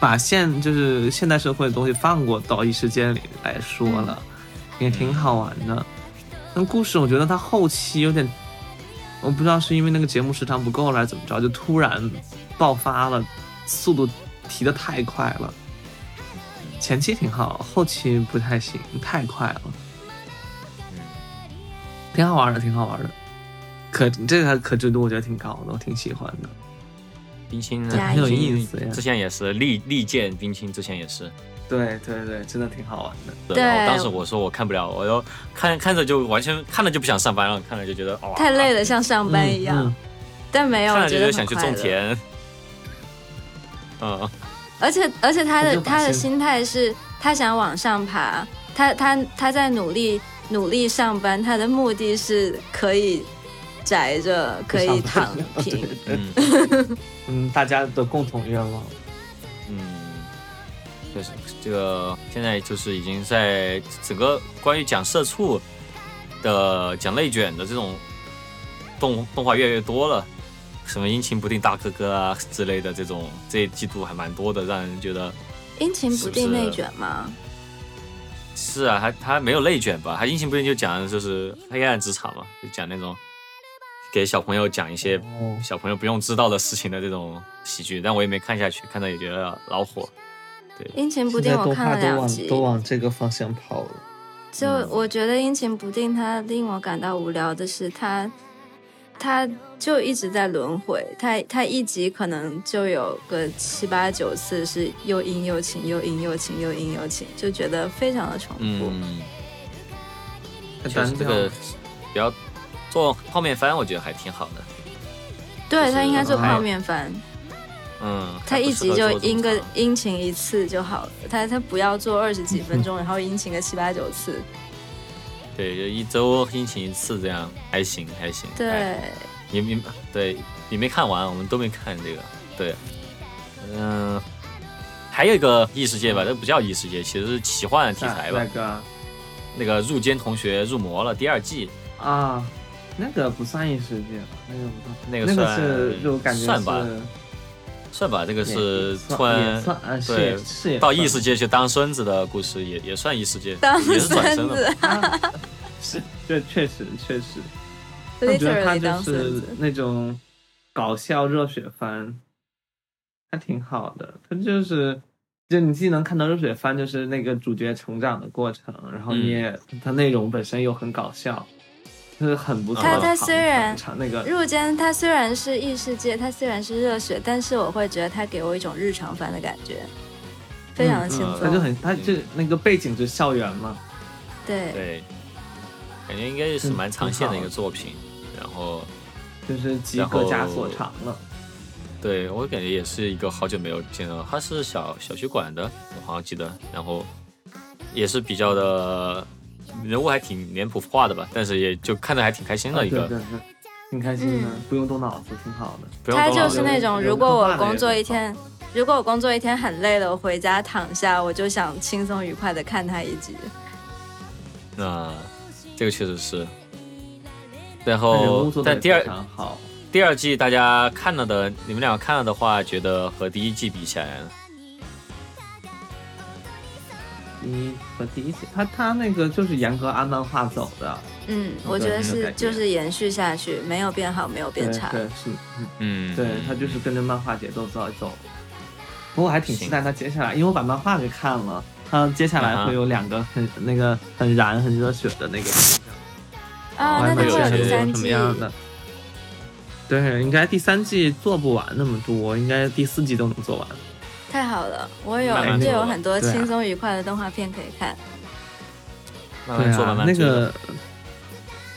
把现就是现代社会的东西放过到异世界里来说了，也挺好玩的。那故事我觉得它后期有点，我不知道是因为那个节目时长不够了还是怎么着，就突然爆发了，速度提的太快了，前期挺好，后期不太行，太快了。嗯，挺好玩的，挺好玩的。可这个可知度我觉得挺高的，我挺喜欢的。冰清呢，很有意思呀之前也是利利剑冰清，之前也是。对对对，真的挺好玩的。对然后当时我说我看不了，我就看看着就完全看了就不想上班了，看了就觉得哦，太累了，像上班一样。嗯但没有，觉得了就觉得想去。种田。嗯，而且而且他的他的心态是，他想往上爬，他他他在努力努力上班，他的目的是可以宅着，可以躺平。嗯 嗯，大家的共同愿望。嗯，就是这个现在就是已经在整个关于讲社畜的、讲内卷的这种动动画越来越多了，什么阴晴不定大哥哥啊之类的这种，这一季度还蛮多的，让人觉得阴晴不定内卷吗？是啊，他他没有内卷吧？他阴晴不定就讲的就是黑暗职场嘛，就讲那种给小朋友讲一些哦，小朋友不用知道的事情的这种喜剧，但我也没看下去，看到也觉得恼火。阴晴不定我看了集，都往这个方向跑了。就嗯我觉得阴晴不定，它令我感到无聊的是它，它就一直在轮回，它它一集可能就有个七八九次是又阴又晴，又阴又晴，又阴又晴，就觉得非常的重复。嗯，太单调确实这个比较做泡面番，我觉得还挺好的。对，就是它应该做啊泡面番，嗯，它一集就阴个阴晴一次就好了，他他不要做二十几分钟，然后阴晴个七八九次。对，就一周阴晴一次这样，还行还行。哎对，你你对你没看完，我们都没看这个。对，嗯，还有一个异世界吧，这不叫异世界，其实是奇幻题材吧那。个那个入间同学入魔了第二季，啊，那个不算异世界吧？那个不算，那个那个算是就感觉算吧是算吧，这个是突然是对是到异世界去当孙子的故事，也也算异世界，也是转孙身了。是，这确实确实，我觉得他就是。那种搞笑热血番，还挺好的。他就是，就你既能看到热血番，就是那个主角成长的过程，然后你也，他内容本身又很搞笑，就是很不错的他。他虽然长那个入间他虽然是异世界，他虽然是热血，但是我会觉得他给我一种日常番的感觉，非常的轻嗯松。他就很，他就那个背景是校园嘛，对，对，感觉应该是蛮长线的一个作品。然后，就是集各家所长了。对我感觉也是一个好久没有见到，他是小小学馆的，我好像记得。然后也是比较的人物还挺脸谱化的吧，但是也就看着还挺开心的一个，啊对对对，挺开心的，不用动脑子，挺好的。它不用动脑子就是那种，如果我工作一天，如果我工作一天很累了，我回家躺下，我就想轻松愉快的看他一集。那这个确实是。然后但第二好。第二季大家看了的，你们两个看了的话，觉得和第一季比起来一和第一季，他他那个就是严格按漫画走的，嗯，我觉得是就是延续下去，没有变好，没有变差。对是，嗯嗯，对他就是跟着漫画节奏走走。不过我还挺期待他接下来，因为我把漫画给看了，他接下来会有两个很那个很燃很热血的那个，啊，那它会有一些有第三什么季，样的。对，应该第三季做不完那么多，应该第四季都能做完。太好了，我有就有很多轻松愉快的动画片可以看。对慢慢做，慢啊，那个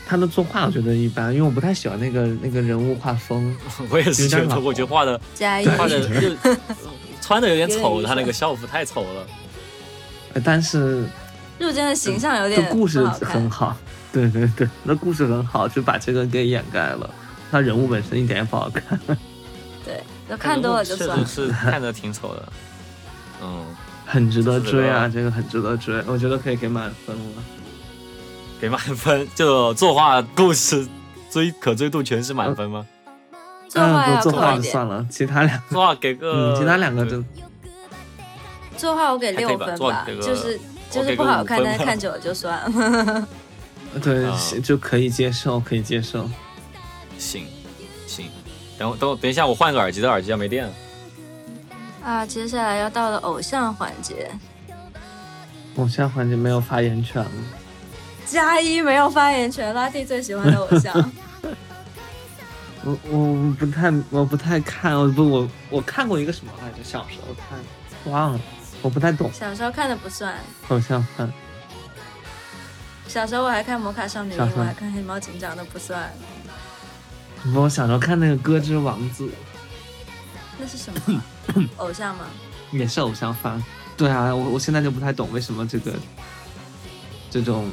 他的作画我觉得一般，因为我不太喜欢那个那个人物画风。我也是觉得，我觉得画的加一，画的就 穿的有点丑，他那个校服太丑了。呃但是入间的形象有这点故事很。好，对对对，那故事很好，就把这个给掩盖了。他人物本身一点也不好看。看多了就确算了。实是看着挺丑的。嗯，很值得追啊，这个很值得追，我觉得可以给满分了。给满分，就作画、故事追可追度全是满分吗？作画嗯，要作画高一点，就算了，其他两作画给个，嗯，其他两个对真作画我给六分吧，作画给个就是就是不好看，但是看久了就算了。对啊就可以接受，可以接受。行行。等我等等一下，我换个耳机，的耳机要没电了。啊，接下来要到了偶像环节，偶像环节没有发言权了。加一没有发言权，拉蒂最喜欢的偶像。我我不太我不太看，我不我我看过一个什么来着？小时候看忘了，我不太懂。小时候看的不算。偶像番。小时候我还看《摩卡少女樱》，我还看《黑猫警长》，都不算。我小时候看那个《歌之王子》。那是什么？偶像吗？也是偶像番。对啊，我我现在就不太懂为什么这个这种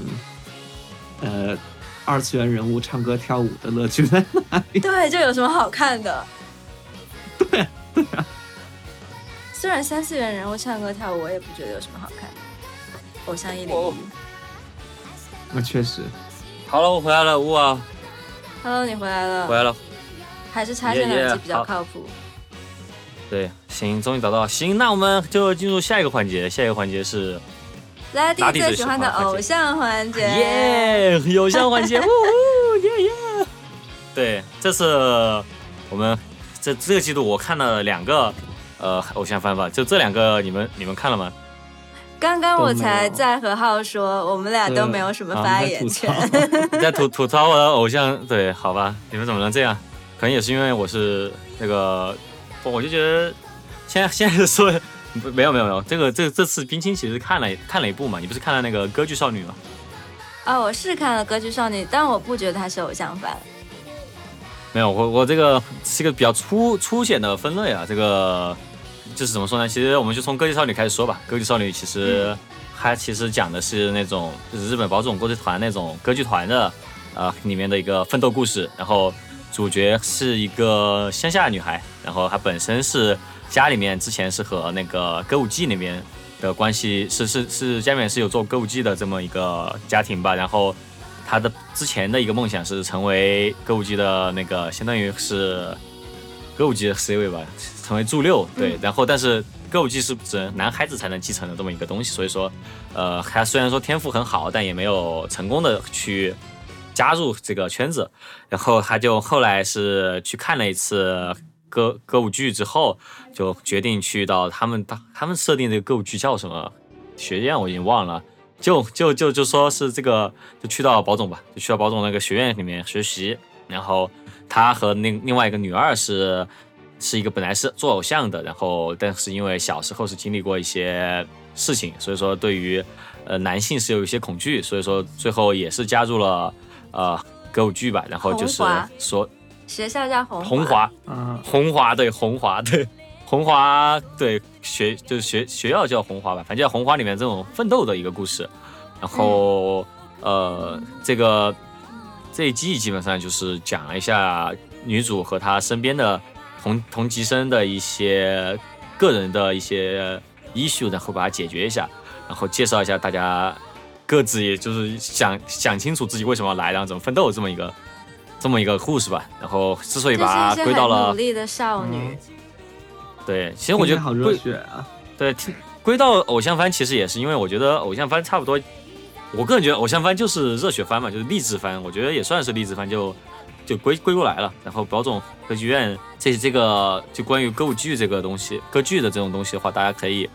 呃。二次元人物唱歌跳舞的乐趣在哪里？对，这有什么好看的？对对啊。虽然三次元人物唱歌跳舞，我也不觉得有什么好看。偶像一零一。那确实。好了，我回来了，呜啊。Hello，你回来了。回来了。还是插线耳机比较靠谱。对，行，终于找到了。行，那我们就进入下一个环节。下一个环节是。拉蒂最喜欢的偶像环节，耶！偶像环节，呜呼，耶耶！对，这次我们这这个季度我看了两个呃偶像番吧，就这两个你们你们看了吗？刚刚我才在和浩说，我们俩都没有什么发言权。在吐 吐槽我的偶像，对，好吧，你们怎么能这样？可能也是因为我是那个，我就觉得现在现在说。没有没有没有，这个这这次冰清其实看了看了一部嘛，你不是看了那个歌剧少女吗？啊，我是看了歌剧少女，但我不觉得她是偶像番。没有，我我这个是一个比较粗粗浅的分类啊，这个就是怎么说呢？其实我们就从歌剧少女开始说吧。歌剧少女其实它其实讲的是那种就是日本宝冢歌剧团那种歌剧团的呃里面的一个奋斗故事，然后主角是一个乡下女孩，然后她本身是。家里面之前是和那个歌舞伎那边的关系是是是家里面是有做歌舞伎的这么一个家庭吧，然后她的之前的一个梦想是成为歌舞伎的那个相当于是歌舞伎的 C 位吧，成为助六对，然后但是歌舞伎是只能男孩子才能继承的这么一个东西，所以说呃他虽然说天赋很好，但也没有成功的去加入这个圈子，然后他就后来是去看了一次。歌歌舞剧之后，就决定去到他们他他们设定这个歌舞剧叫什么学院，我已经忘了。就就就就说是这个，就去到宝总吧，就去到宝总那个学院里面学习。然后他和另另外一个女二是是一个本来是做偶像的，然后但是因为小时候是经历过一些事情，所以说对于呃男性是有一些恐惧，所以说最后也是加入了呃歌舞剧吧。然后就是说。学校叫红红华，嗯，红华对红华对红华对学就是学学校叫红华吧，反正叫红华里面这种奋斗的一个故事。然后呃，这个这一季基本上就是讲了一下女主和她身边的同同级生的一些个人的一些 issue，然后把它解决一下，然后介绍一下大家各自也就是想想清楚自己为什么要来，然后怎么奋斗这么一个。这么一个故事吧，然后之所以把它归到了努力的少女，对，其实我觉得好热血啊。对，归到偶像番其实也是因为我觉得偶像番差不多，我个人觉得偶像番就是热血番嘛，就是励志番，我觉得也算是励志番，就就归归过来了。然后宝总歌剧院这这个就关于歌舞剧这个东西，歌剧的这种东西的话，大家可以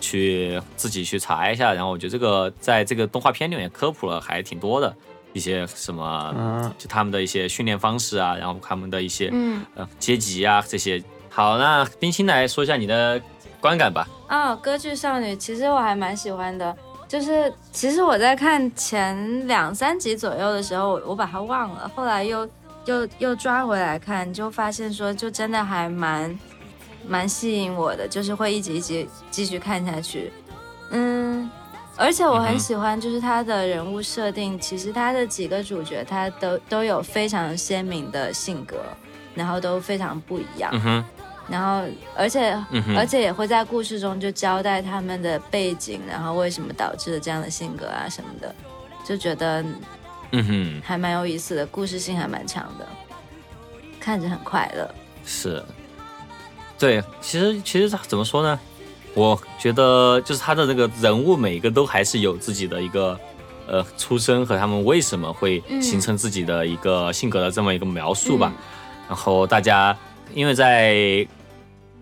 去自己去查一下。然后我觉得这个在这个动画片里面科普了还挺多的。一些什么，就他们的一些训练方式啊，然后他们的一些嗯呃阶级啊这些。好，那冰清来说一下你的观感吧。哦，歌剧少女其实我还蛮喜欢的，就是其实我在看前两三集左右的时候，我我把它忘了，后来又又又抓回来看，就发现说就真的还蛮蛮吸引我的，就是会一集一集继续看下去。嗯。而且我很喜欢，就是他的人物设定，其实他的几个主角他都都有非常鲜明的性格，然后都非常不一样。然后，而且而且也会在故事中就交代他们的背景，然后为什么导致了这样的性格啊什么的，就觉得嗯哼还蛮有意思的，故事性还蛮强的，看着很快乐。是，对，其实其实怎么说呢？我觉得就是他的这个人物，每一个都还是有自己的一个，呃，出身和他们为什么会形成自己的一个性格的这么一个描述吧。然后大家因为在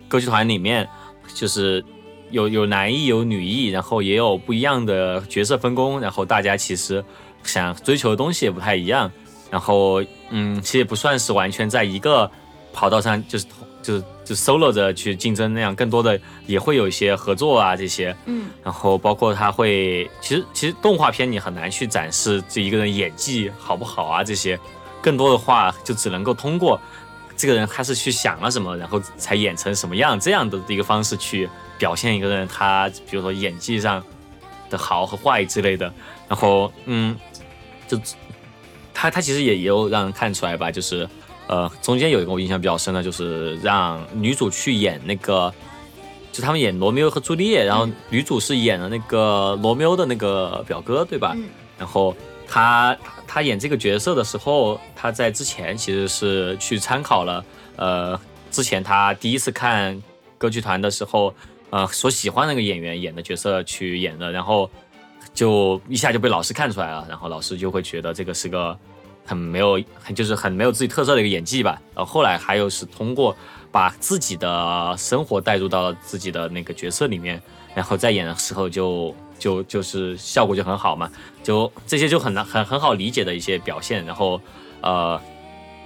歌剧团里面，就是有有男艺有女艺，然后也有不一样的角色分工，然后大家其实想追求的东西也不太一样，然后嗯，其实也不算是完全在一个跑道上，就是就是就 solo 着去竞争那样，更多的也会有一些合作啊这些，嗯，然后包括他会，其实其实动画片你很难去展示这一个人演技好不好啊这些，更多的话就只能够通过这个人他是去想了什么，然后才演成什么样这样的一个方式去表现一个人他比如说演技上的好和坏之类的，然后嗯，就他他其实也也有让人看出来吧，就是呃中间有一个我印象比较深的，就是让女主去演那个。就他们演罗密欧和朱丽叶，然后女主是演了那个罗密欧的那个表哥，对吧？嗯然后他他演这个角色的时候，他在之前其实是去参考了，呃，之前他第一次看歌剧团的时候，呃，所喜欢那个演员演的角色去演的，然后就一下就被老师看出来了，然后老师就会觉得这个是个很没有，很就是很没有自己特色的一个演技吧。然后后来还有是通过把自己的生活带入到了自己的那个角色里面，然后再演的时候就就就是效果就很好嘛，就这些就很难很很好理解的一些表现，然后呃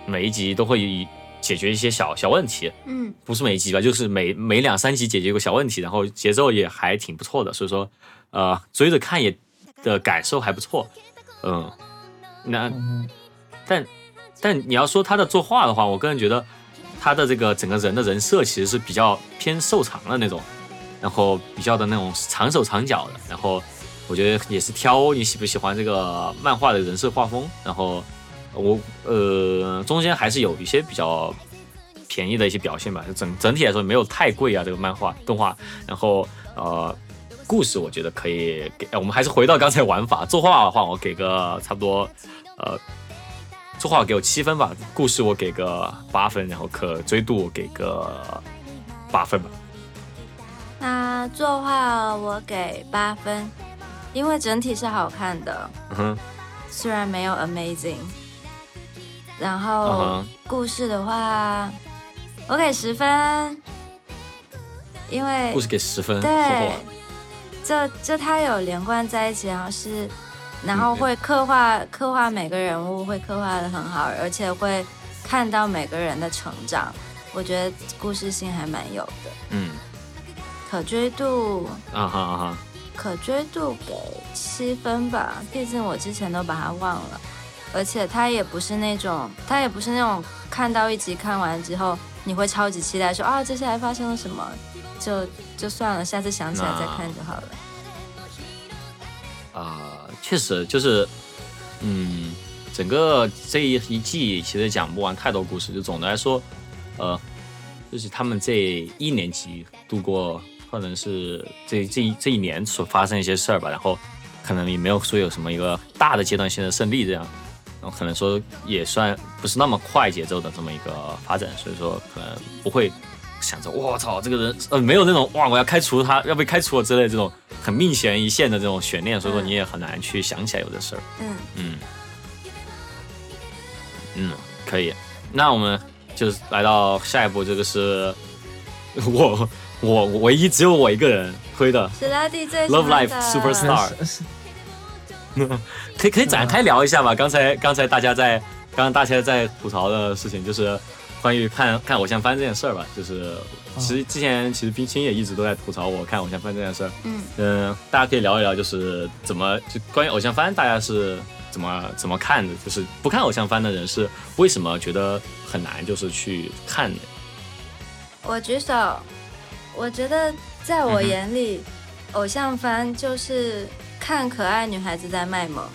每一集都会解决一些小小问题，嗯。不是每一集吧，就是每每两三集解决一个小问题，然后节奏也还挺不错的，所以说呃追着看也的感受还不错，嗯，那嗯但但你要说他的作画的话，我个人觉得他的这个整个人的人设其实是比较偏瘦长的那种，然后比较的那种长手长脚的，然后我觉得也是挑你喜不喜欢这个漫画的人设画风，然后我呃中间还是有一些比较便宜的一些表现吧，整整体来说没有太贵啊这个漫画动画，然后呃。故事我觉得可以给，呃我们还是回到刚才玩法。作画的话，我给个差不多，呃，作画给我七分吧，故事我给个八分，然后可追度我给个八分吧。那作画我给八分，因为整体是好看的，嗯哼，虽然没有 amazing。然嗯后哼，故事的话，我给十分，因为故事给十分，对嚯嚯，就就它有连贯在一起，然后是，然后会刻画刻画每个人物，会刻画的很好，而且会看到每个人的成长，我觉得故事性还蛮有的，嗯，可追度啊哈啊哈，可追度给七分吧，毕竟我之前都把它忘了，而且它也不是那种，它也不是那种看到一集看完之后，你会超级期待说啊接下来发生了什么，就就算了，下次想起来再看就好了。啊、确实就是，嗯，整个这一一季其实讲不完太多故事，就总的来说，呃，就是他们这一年级度过，可能是这这一这一年所发生一些事儿吧，然后可能也没有说有什么一个大的阶段性的胜利这样，然后可能说也算不是那么快节奏的这么一个发展，所以说可能不会想着我操这个人呃没有那种哇我要开除他要被开除了之类的这种很命悬一线的这种悬念，所以说你也很难去想起来有这事儿。嗯，嗯嗯，可以。那我们就来到下一步，这个是 我我我唯一只有我一个人推的 Love Life Superstar 可以可以展开聊一下吧？刚才刚才大家在刚刚大家在吐槽的事情，就是关于看看偶像番这件事儿吧。就是其实之前其实冰清也一直都在吐槽我看偶像番这件事儿。嗯嗯，大家可以聊一聊，就是怎么就关于偶像番，大家是怎么怎么看的？就是不看偶像番的人是为什么觉得很难，就是去看的？我举手，我觉得在我眼里，偶像番就是看可爱女孩子在卖萌，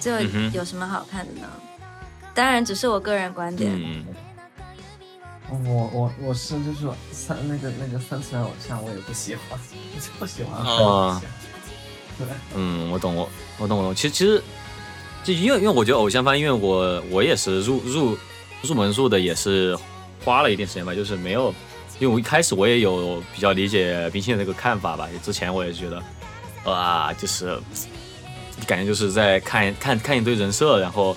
这有什么好看的呢？当然，只是我个人观点。嗯我我我是就是说三那个那个三次元偶像我也不喜欢，我 就不喜欢看哦偶像。对，嗯，我懂我我懂我懂。其实其实就因为因为我觉得偶像番，因为我我也是入入入门入的，也是花了一定时间吧，就是没有。因为我一开始我也有比较理解冰心的那个看法吧，之前我也觉得，哇，就是感觉就是在看看看一堆人设，然后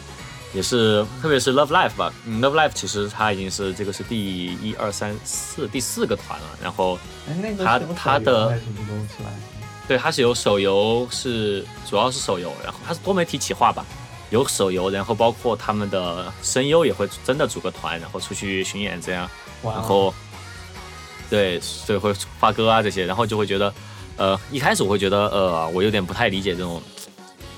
也是，特别是 Love Life 吧，嗯，Love Life 其实它已经是这个是第一二三四第四个团了，然后它它的对，它是有手游，是主要是手游，然后它是多媒体企划吧，有手游，然后包括他们的声优也会真的组个团，然后出去巡演这样，然后对，所以会发歌啊这些，然后就会觉得，呃，一开始我会觉得，呃，我有点不太理解这种。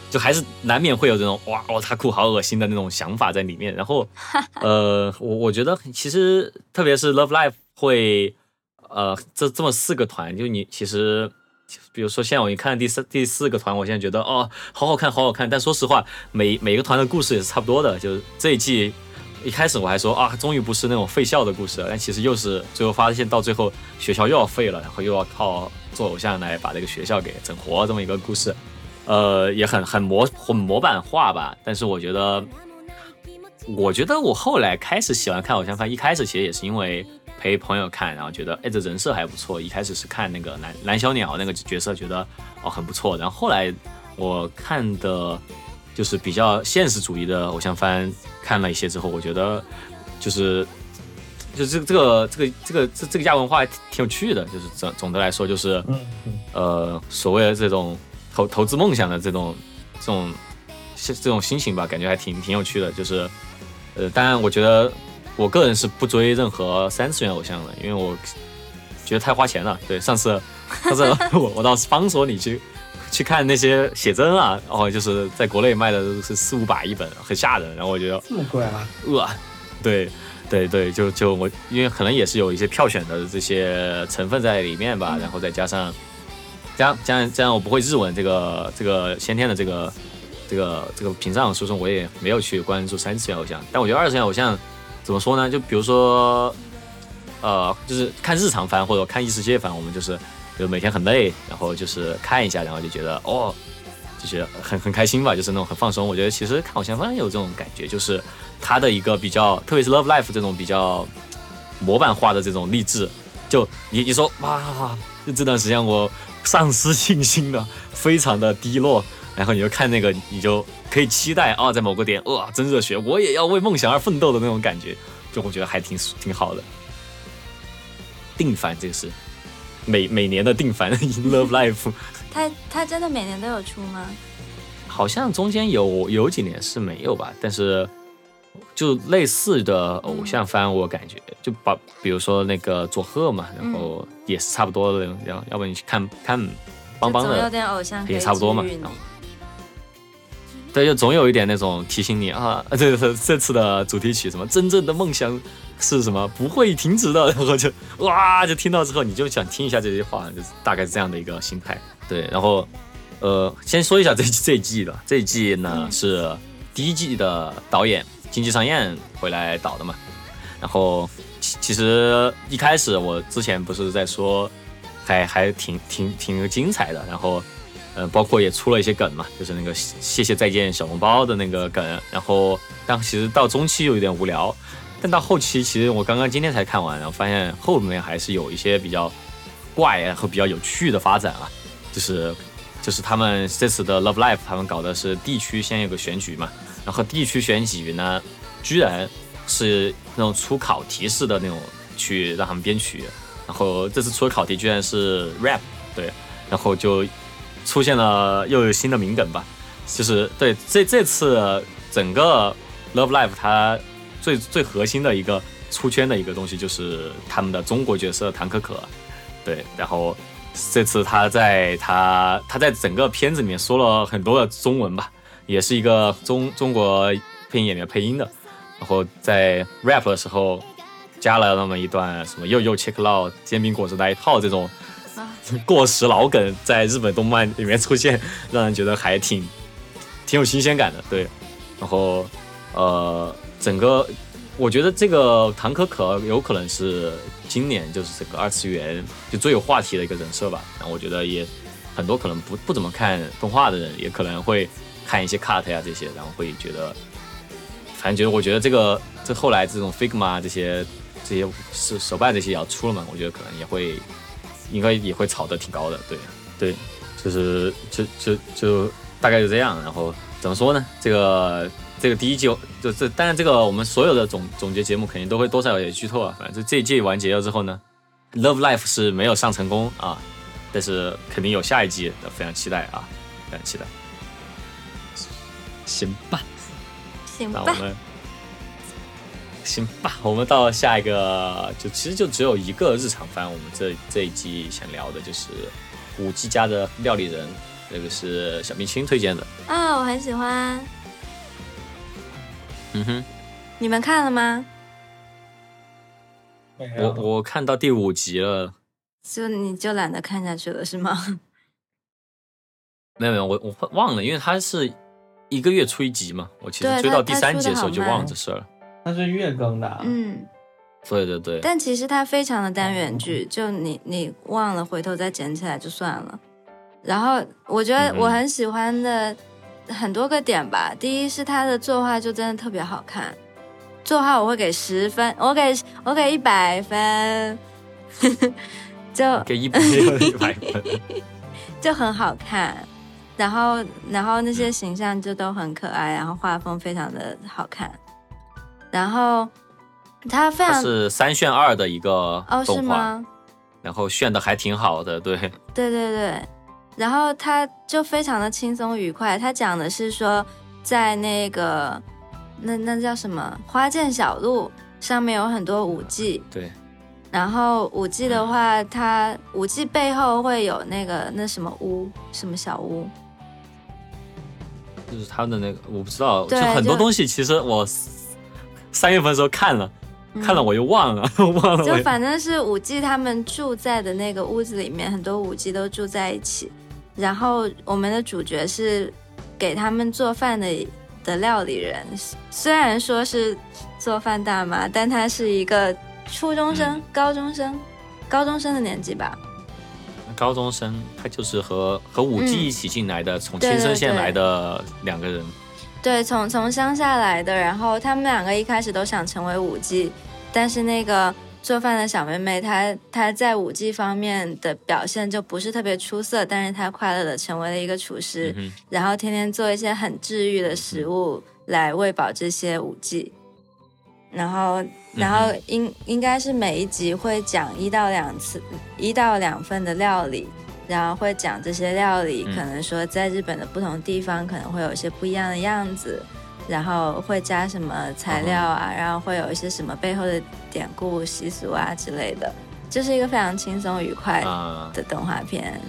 就还是难免会有这种哇，哦，他酷好恶心的那种想法在里面。然后，呃，我我觉得其实特别是 Love Life 会，呃，这这么四个团，就你其实，比如说现在我一看第四第四个团，我现在觉得哦，好好看，好好看。但说实话，每每个团的故事也是差不多的。就是这一季一开始我还说啊，终于不是那种废校的故事了，但其实又是最后发现到最后学校又要废了，然后又要靠做偶像来把这个学校给整活这么一个故事。呃，也很很模很模板化吧，但是我觉得，我觉得我后来开始喜欢看偶像番，一开始其实也是因为陪朋友看，然后觉得哎这人设还不错。一开始是看那个蓝蓝小鸟那个角色，觉得哦很不错。然后后来我看的，就是比较现实主义的偶像番，看了一些之后，我觉得就是就这个这个这个这个这这个亚文化挺挺有趣的，就是总总的来说就是呃所谓的这种。投投资梦想的这种这种这种心情吧，感觉还挺挺有趣的。就是，呃，当然，我觉得我个人是不追任何三次元偶像的，因为我觉得太花钱了。对，上次 上次我我到方所里去去看那些写真啊，然后就是在国内卖的都是四五百一本，很吓人。然后我觉得这么贵啊？呃，对对对，就就我因为可能也是有一些票选的这些成分在里面吧，然后再加上。这样这样这样，我不会日文这个这个先天的这个这个这个屏障，所以说我也没有去关注三次元偶像。但我觉得二次元偶像怎么说呢？就比如说，呃，就是看日常番或者看异世界番，我们就是就每天很累，然后就是看一下，然后就觉得哦，就是很很开心吧，就是那种很放松。我觉得其实看偶像番有这种感觉，就是它的一个比较，特别是 Love Life 这种比较模板化的这种励志，就你你说哇，就这段时间我。丧失信心的，非常的低落，然后你就看那个，你就可以期待啊，在某个点，哇，真热血，我也要为梦想而奋斗的那种感觉，就我觉得还挺挺好的。定番这个是每每年的定番，Love Life。他他真的每年都有出吗？好像中间有有几年是没有吧，但是。就类似的偶像番，我感觉就把，比如说那个佐贺嘛，然后也是差不多的，要要不你去看看邦邦的，也差不多嘛。对，就总有一点那种提醒你啊，这 这这次的主题曲什么，真正的梦想是什么，不会停止的，然后就哇，就听到之后你就想听一下这些话，就是大概是这样的一个心态。对，然后呃，先说一下这这一季的，这一季呢是第一季的导演。经济上宴回来导的嘛，然后其其实一开始我之前不是在说，还还挺挺挺精彩的，然后呃包括也出了一些梗嘛，就是那个谢谢再见小笼包的那个梗，然后但其实到中期有点无聊，但到后期其实我刚刚今天才看完，然后发现后面还是有一些比较怪然后比较有趣的发展啊，就是就是他们这次的 Love Life 他们搞的是地区先有个选举嘛。然后地区选举呢，居然是那种出考题式的那种去让他们编曲，然后这次出的考题居然是 rap，对，然后就出现了又有新的名梗吧，就是对这这次整个 Love Live 它最最核心的一个出圈的一个东西就是他们的中国角色唐可可，对，然后这次他在他他在整个片子里面说了很多的中文吧。也是一个中中国配音演员配音的，然后在 rap 的时候加了那么一段什么又又 check out 煎饼果子那一套这种过时老梗，在日本动漫里面出现，让人觉得还挺挺有新鲜感的。对，然后呃，整个我觉得这个唐可可有可能是今年就是整个二次元就最有话题的一个人设吧。然后我觉得也很多可能不不怎么看动画的人也可能会。看一些 cut 呀这些，然后会觉得，反正觉得我觉得这个这后来这种 figma 这些这些手手办这些也要出了嘛，我觉得可能也会应该也会炒得挺高的，对对，就是就就就大概就这样，然后怎么说呢？这个这个第一季就这，当然这个我们所有的总总结节目肯定都会多少有点剧透啊。反正这一季完结了之后呢，Love Life 是没有上成功啊，但是肯定有下一季，非常期待啊，非常期待。行吧，行吧，那我们行吧，我们到下一个，就其实就只有一个日常番，我们这这一季想聊的就是五 G 家的料理人，这个是小明星推荐的。啊，我很喜欢。嗯哼，你们看了吗？我我看到第五集了。就你就懒得看下去了是吗？没有没有，我我忘了，因为它是。一个月出一集嘛，我其实追到第三集的时候就忘了这事儿了。它是月更的，嗯，对对对。但其实它非常的单元剧，就你你忘了回头再捡起来就算了。然后我觉得我很喜欢的很多个点吧，第一是它的作画就真的特别好看，作画我会给十分，我给我给一百分，就给一百一百分，就很好看。然后，然后那些形象就都很可爱，然后画风非常的好看。然后它非常是三炫二的一个哦是吗，然后炫的还挺好的，对，对对对。然后它就非常的轻松愉快。它讲的是说，在那个那那叫什么花见小路上面有很多舞伎，对。然后舞伎的话，它舞伎背后会有那个那什么屋，什么小屋。就是他的那个，我不知道，就很多东西，其实我三月份的时候看了，看了我又忘了，忘了。就反正是五 G 他们住在的那个屋子里面，很多五 G 都住在一起。然后我们的主角是给他们做饭的的料理人，虽然说是做饭大妈，但她是一个初中生、高中生、高中生的年纪吧。高中生，他就是和和五 G 一起进来的，从青森县来的两个人。对，从从乡下来的，然后他们两个一开始都想成为五 G，但是那个做饭的小妹妹，她她在五 G 方面的表现就不是特别出色，但是她快乐的成为了一个厨师，然后天天做一些很治愈的食物来喂饱这些五 G。然后，然后应应该是每一集会讲一到两次，一到两份的料理，然后会讲这些料理，可能说在日本的不同地方可能会有一些不一样的样子，然后会加什么材料啊，然后会有一些什么背后的典故习俗啊之类的，就是一个非常轻松愉快的动画片。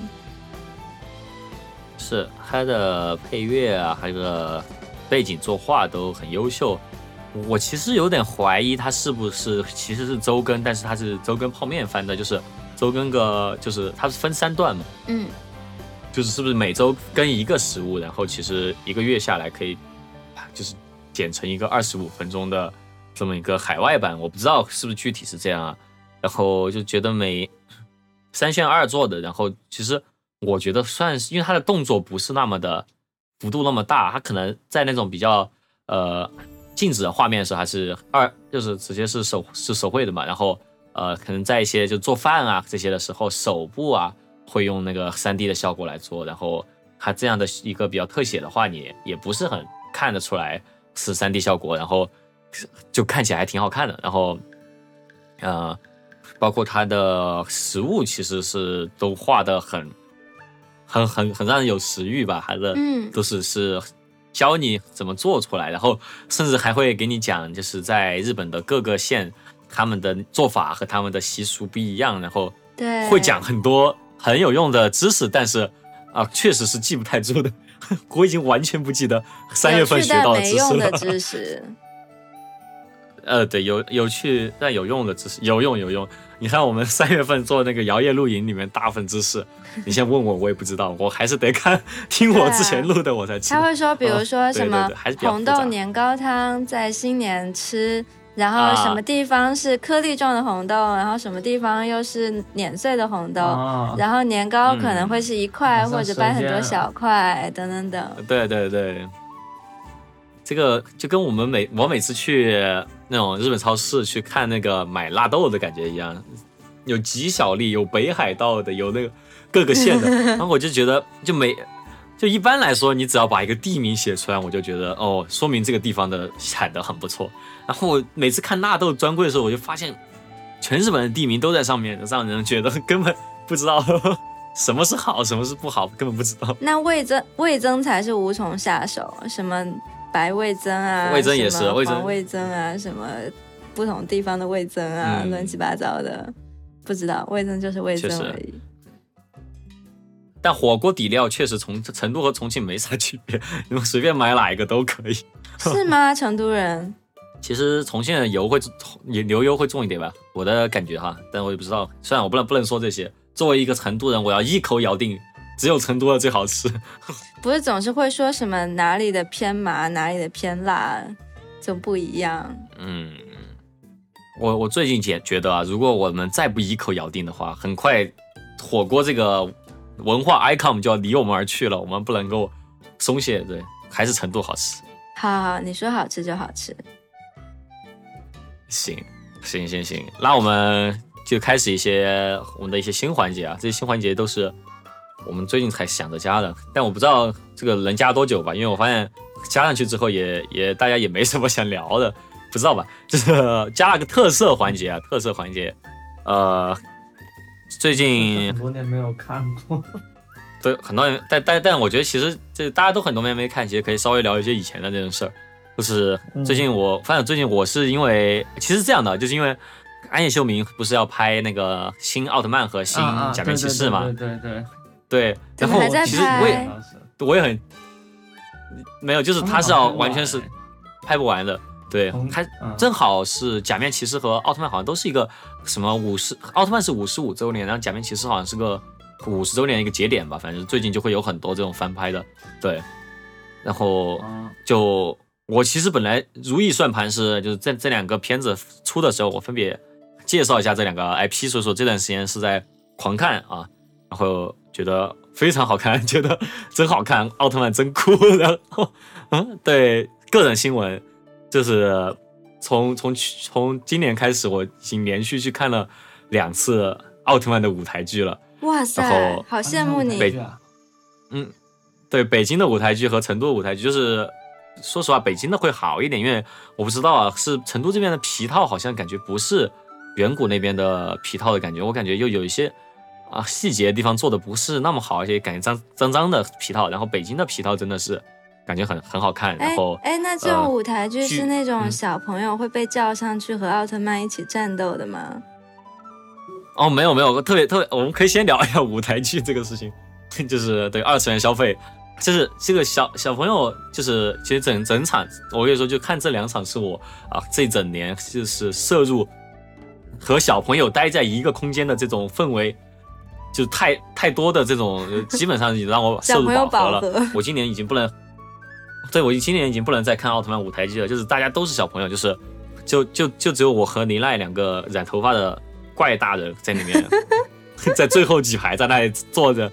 是它的配乐啊，还有背景作画都很优秀。我其实有点怀疑他是不是其实是周更，但是他是周更泡面番的，就是周更个，就是它是分三段嘛，嗯，就是是不是每周更一个食物，然后其实一个月下来可以，就是剪成一个二十五分钟的这么一个海外版，我不知道是不是具体是这样啊，然后就觉得每三选二做的，然后其实我觉得算是，因为他的动作不是那么的幅度那么大，他可能在那种比较呃。静止的画面的时候还是二，就是直接是手是手绘的嘛，然后呃，可能在一些就做饭啊这些的时候，手部啊会用那个三 D 的效果来做，然后它这样的一个比较特写的话，你也不是很看得出来是三 D 效果，然后就看起来还挺好看的，然后呃，包括它的食物其实是都画的很很很很让人有食欲吧，还是嗯都是是。教你怎么做出来，然后甚至还会给你讲，就是在日本的各个县，他们的做法和他们的习俗不一样，然后对会讲很多很有用的知识，但是啊，确实是记不太住的，我已经完全不记得三月份学到的知识。呃，对，有有趣但有用的知识，有用有用。你看我们三月份做那个摇曳露营里面大部分知识，你先问我，我也不知道，我还是得看 听我之前录的我才知道。他会说，比如说什么红豆年糕汤在新年吃，然后什么地方是颗粒状的红豆，然后什么地方又是碾碎的红豆，然后年糕可能会是一块或者掰很多小块，等等等。对对对，这个就跟我们每我每次去。那种日本超市去看那个买纳豆的感觉一样，有极小粒，有北海道的，有那个各个县的，然后我就觉得就每 就一般来说，你只要把一个地名写出来，我就觉得哦，说明这个地方的产的很不错。然后我每次看纳豆专柜的时候，我就发现全日本的地名都在上面，让人觉得根本 不知道什么是好，什么是不好，根本不知道。那味增味增才是无从下手，什么白味增啊，味增也是味增味增啊，什么不同地方的味增啊，乱七八糟的，不知道味增就是味增而已。但火锅底料确实从成都和重庆没啥区别，你们随便买哪一个都可以。是吗？成都人？其实重庆的油会牛油会重一点吧，我的感觉哈，但我也不知道。虽然我不能不能说这些，作为一个成都人，我要一口咬定，只有成都的最好吃。不是总是会说什么哪里的偏麻，哪里的偏辣，就不一样。嗯，我我最近觉觉得啊，如果我们再不一口咬定的话，很快火锅这个。文化 icon 就要离我们而去了，我们不能够松懈，对，还是成都好吃。好好，你说好吃就好吃。行，行，行，行，那我们就开始一些我们的一些新环节啊，这些新环节都是我们最近才想着加的，但我不知道这个能加多久吧，因为我发现加上去之后也也大家也没什么想聊的，不知道吧？就是加了个特色环节啊，特色环节，呃。最近很多年没有看过，对，很多人，但但但我觉得其实这大家都很多年没看，其实可以稍微聊一些以前的那种事儿。就是最近我发现，最近我是因为其实这样的，就是因为安野秀明不是要拍那个新奥特曼和新假面骑士嘛？对对对对。然后其实我也我也很没有，就是他是要完全是拍不完的。对，还正好是假面骑士和奥特曼好像都是一个什么五十，奥特曼是五十五周年，然后假面骑士好像是个五十周年一个节点吧，反正最近就会有很多这种翻拍的，对，然后就我其实本来如意算盘是就是这这两个片子出的时候，我分别介绍一下这两个 IP，所以说这段时间是在狂看啊，然后觉得非常好看，觉得真好看，奥特曼真酷，然后 嗯，对，个人新闻。就是从从从今年开始，我已经连续去看了两次奥特曼的舞台剧了。哇塞，好羡慕你！北，嗯，对，北京的舞台剧和成都的舞台剧，就是说实话，北京的会好一点，因为我不知道啊，是成都这边的皮套好像感觉不是远古那边的皮套的感觉，我感觉又有一些啊细节地方做的不是那么好，而且感觉脏脏脏的皮套，然后北京的皮套真的是。感觉很很好看，然后哎，那这种舞台剧是那种小朋友会被叫上去和奥特曼一起战斗的吗？哦，没有没有，特别特别，我们可以先聊一下舞台剧这个事情，就是对二次元消费，就是这个小小朋友，就是其实整整场，我跟你说，就看这两场是我啊这整年就是摄入和小朋友待在一个空间的这种氛围，就太太多的这种，基本上已经让我摄入饱和了。我今年已经不能。对，我今年已经不能再看奥特曼舞台剧了，就是大家都是小朋友，就是就就就只有我和林奈两个染头发的怪大人在里面，在最后几排在那里坐着，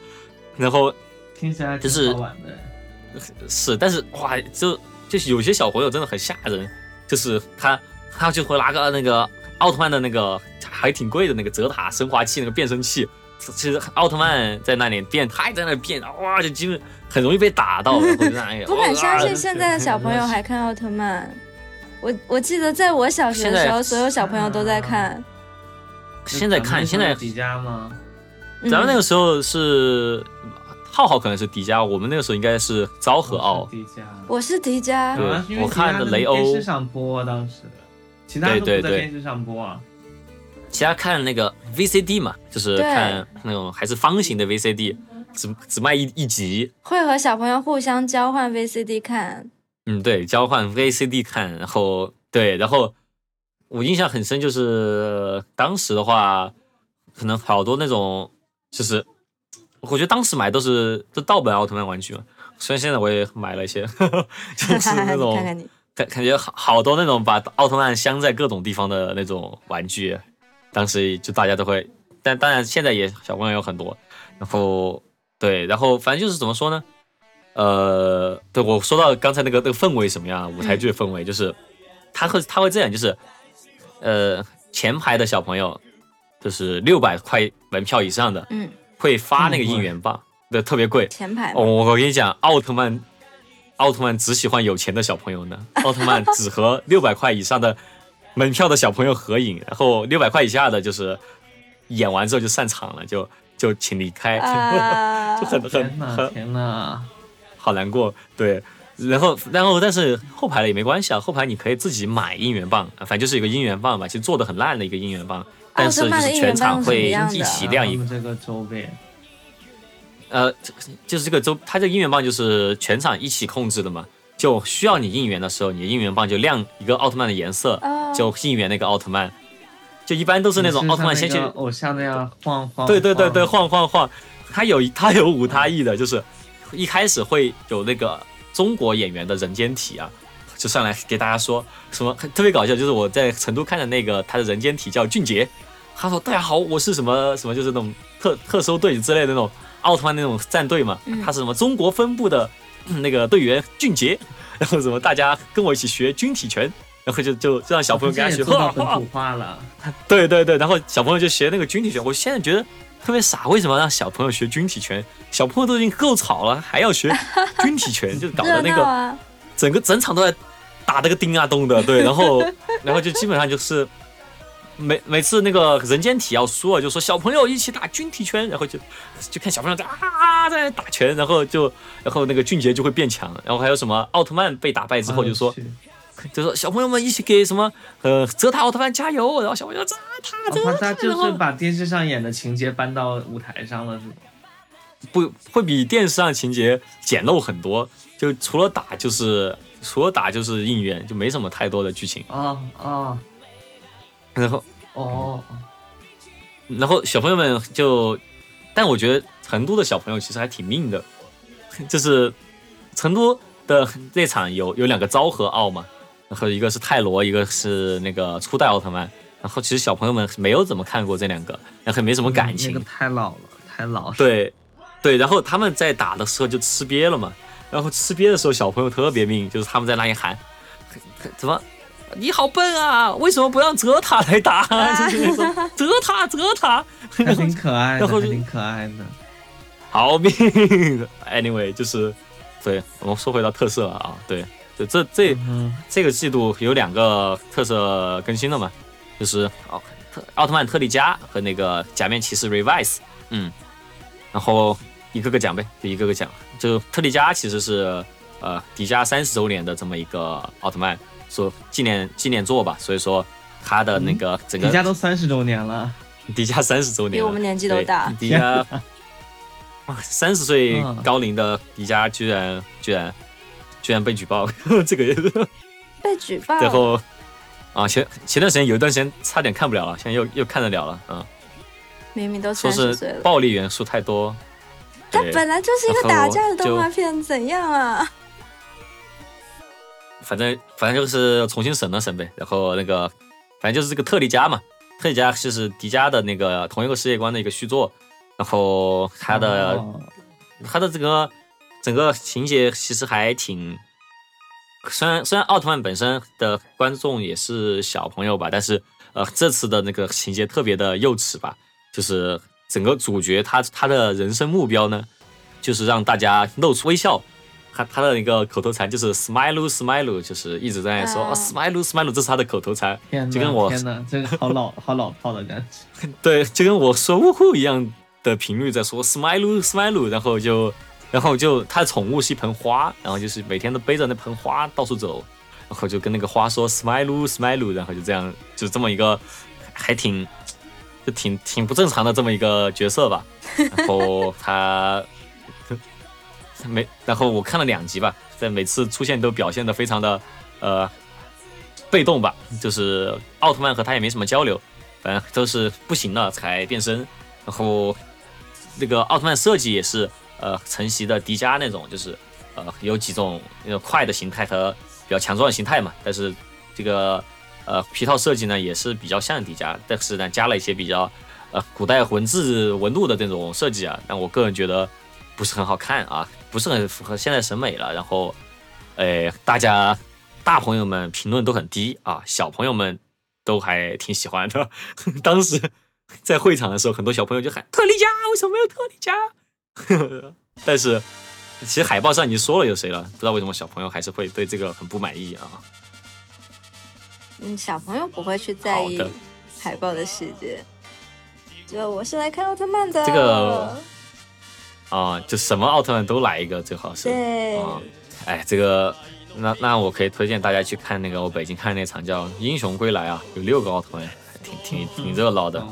然后听起来就是好玩的，是，但是哇，就就是有些小朋友真的很吓人，就是他他就会拿个那个奥特曼的那个还挺贵的那个泽塔升华器那个变声器。其实奥特曼在那里变，他也在那里变，哇，就基本很容易被打到。不敢相信现在的小朋友还看奥特曼。我我记得在我小学的时候，所有小朋友都在看。现在看，现在迪迦吗？咱们那个时候是浩浩，可能是迪迦。我们那个时候应该是昭和奥。迪迦，我是迪迦。对，我看的雷欧。电视上播当时，其他都不在电视上播啊。其他看那个 VCD 嘛，就是看那种还是方形的 VCD，只只卖一一集。会和小朋友互相交换 VCD 看。嗯，对，交换 VCD 看，然后对，然后我印象很深，就是当时的话，可能好多那种，就是我觉得当时买都是都盗版奥特曼玩具嘛。虽然现在我也买了一些，就是那种 感感觉好好多那种把奥特曼镶在各种地方的那种玩具。当时就大家都会，但当然现在也小朋友有很多，然后对，然后反正就是怎么说呢？呃，对我说到刚才那个那个氛围什么样，舞台剧的氛围就是他会他会这样，就是呃前排的小朋友就是六百块门票以上的，嗯，会发那个应援棒，对，特别贵。前排。哦，我跟你讲，奥特曼，奥特曼只喜欢有钱的小朋友呢。奥特曼只和六百块以上的门票的小朋友合影，然后六百块以下的，就是演完之后就散场了，就就请离开，就很很很天呐，好难过。对，然后然后但是后排的也没关系啊，后排你可以自己买应援棒，反正就是一个应援棒吧，其实做的很烂的一个应援棒。但是就是全场会一起亮一个这个周边，呃，就是这个周，它这个应援棒就是全场一起控制的嘛，就需要你应援的时候，你的应援棒就亮一个奥特曼的颜色，就应援那个奥特曼，就一般都是那种奥特曼先去偶像那样晃晃，对对对对，晃晃晃，他有他有五他意的，就是一开始会有那个中国演员的人间体啊，就上来给大家说什么特别搞笑，就是我在成都看的那个他的人间体叫俊杰。他说：“大家好，我是什么什么，就是那种特特搜队之类的那种奥特曼那种战队嘛。他是什么中国分部的那个队员俊杰，然后什么大家跟我一起学军体拳，然后就就就让小朋友给他学。本土化了。对对对，然后小朋友就学那个军体拳。我现在觉得特别傻，为什么让小朋友学军体拳？小朋友都已经够吵了，还要学军体拳，就搞得那个整个整场都在打那个叮啊咚的。对，然后然后就基本上就是。”每每次那个人间体要输了，就说小朋友一起打军体拳，然后就就看小朋友在啊在打拳，然后就然后那个俊杰就会变强，然后还有什么奥特曼被打败之后就说就说小朋友们一起给什么呃泽塔奥特曼加油，然后小朋友泽塔泽塔，他就是把电视上演的情节搬到舞台上了，是吗？不会比电视上情节简陋很多，就除了打就是除了打就是应援，就没什么太多的剧情啊啊。然后哦，然后小朋友们就，但我觉得成都的小朋友其实还挺命的，就是成都的那场有有两个昭和奥嘛，然后一个是泰罗，一个是那个初代奥特曼，然后其实小朋友们没有怎么看过这两个，然后没什么感情，那个太老了，太老了。对，对，然后他们在打的时候就吃瘪了嘛，然后吃瘪的时候小朋友特别命，就是他们在那里喊，怎么？你好笨啊！为什么不让泽塔来打？就是那种泽塔泽塔，还挺可爱的，还挺可爱的。好命，anyway，就是，对我们说回到特色啊，对，就这这这个季度有两个特色更新了嘛，就是奥特奥特曼特利迦和那个假面骑士 Revise，嗯，然后一个个讲呗，就一个个讲。就特利迦其实是呃迪迦三十周年的这么一个奥特曼。说纪念纪念作吧，所以说他的那个整个迪迦都三十周年了，迪迦三十周年，比我们年纪都大。迪迦 哇三十岁高龄的迪迦居然居然居然被举报，这个 被举报。然后啊前前段时间有一段时间差点看不了了，现在又又看得了了，嗯。明明都三十岁了，暴力元素太多。它本来就是一个打架的动画片，怎样啊？反正反正就是重新审了审呗，然后那个反正就是这个特利迦嘛，特利迦就是迪迦的那个同一个世界观的一个续作，然后他的他的这个整个情节其实还挺，虽然虽然奥特曼本身的观众也是小朋友吧，但是呃这次的那个情节特别的幼稚吧，就是整个主角他他的人生目标呢，就是让大家露出微笑。他他的一个口头禅就是 smile smile，就是一直在说 smile smile，这是他的口头禅，就跟我天哪，这个好老 好老套的感觉。对，就跟我说呜呼一样的频率在说 smile smile，然后就然后就他的宠物是一盆花，然后就是每天都背着那盆花到处走，然后就跟那个花说 smile smile，然后就这样就这么一个还挺就挺挺不正常的这么一个角色吧，然后他。没，然后我看了两集吧，在每次出现都表现的非常的，呃，被动吧，就是奥特曼和他也没什么交流，反正都是不行了才变身，然后那个奥特曼设计也是，呃，承袭的迪迦那种，就是呃有几种那种快的形态和比较强壮的形态嘛，但是这个呃皮套设计呢也是比较像迪迦，但是呢加了一些比较呃古代文字纹路的这种设计啊，但我个人觉得不是很好看啊。不是很符合现在审美了，然后，诶，大家大朋友们评论都很低啊，小朋友们都还挺喜欢的。当时在会场的时候，很多小朋友就喊特利迦，为什么没有特利迦？但是其实海报上已经说了有谁了，不知道为什么小朋友还是会对这个很不满意啊。嗯，小朋友不会去在意海报的细节。就我是来看奥特曼的。这个啊，就什么奥特曼都来一个，最好是。对。哎，这个那那我可以推荐大家去看那个我北京看那场叫《英雄归来》啊，有六个奥特曼，还挺挺挺热闹的。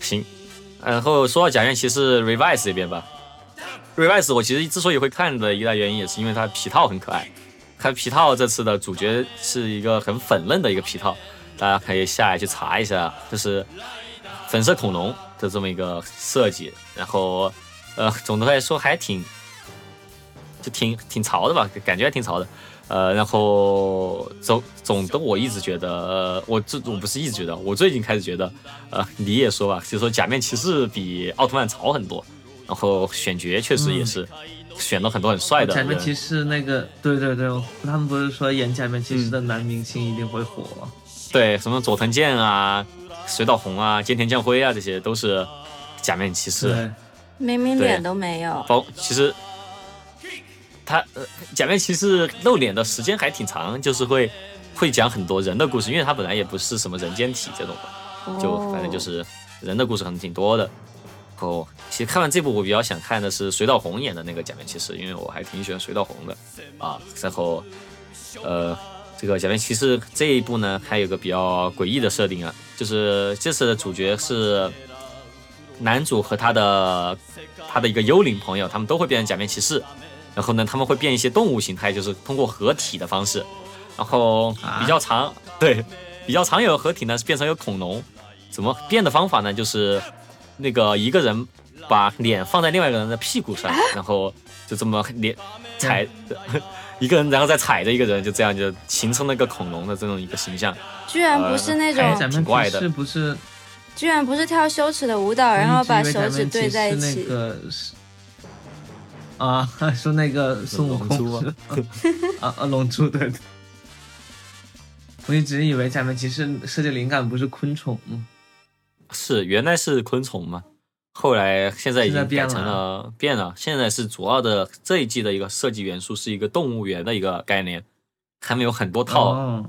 行，然后说到假面骑士 Revise 这边吧，Revise 我其实之所以会看的一大原因也是因为它皮套很可爱。它皮套这次的主角是一个很粉嫩的一个皮套，大家可以下来去查一下，就是粉色恐龙的这么一个设计。然后，呃，总的来说还挺，就挺挺潮的吧，感觉还挺潮的。呃，然后总总的我一直觉得，呃我这我不是一直觉得，我最近开始觉得，呃，你也说吧，就说假面骑士比奥特曼潮很多。然后选角确实也是。选了很多很帅的假面骑士，那个对对对，他们不是说演假面骑士的男明星一定会火？对，什么佐藤健啊、水岛红啊、菅田将晖啊，这些都是假面骑士。明明脸都没有。包其实他呃，假面骑士露脸的时间还挺长，就是会会讲很多人的故事，因为他本来也不是什么人间体这种的，就反正就是人的故事可能挺多的。哦，其实看完这部，我比较想看的是水岛红演的那个假面骑士，因为我还挺喜欢水岛红的啊。然后，呃，这个假面骑士这一部呢，还有个比较诡异的设定啊，就是这次的主角是男主和他的他的一个幽灵朋友，他们都会变成假面骑士。然后呢，他们会变一些动物形态，就是通过合体的方式。然后比较常对比较长有合体呢，是变成有恐龙。怎么变的方法呢？就是。那个一个人把脸放在另外一个人的屁股上，然后就这么脸踩一个人，然后再踩着一个人，就这样就形成了一个恐龙的这种一个形象。居然不是那种挺怪的，是不是？居然不是跳羞耻的舞蹈，然后把手指对在一起。那个啊，说那个孙悟空啊 啊，龙珠对。我一直以为咱们其实设计灵感不是昆虫吗？是原来是昆虫嘛，后来现在已经改成了变了。现在是主要的这一季的一个设计元素是一个动物园的一个概念，还没有很多套。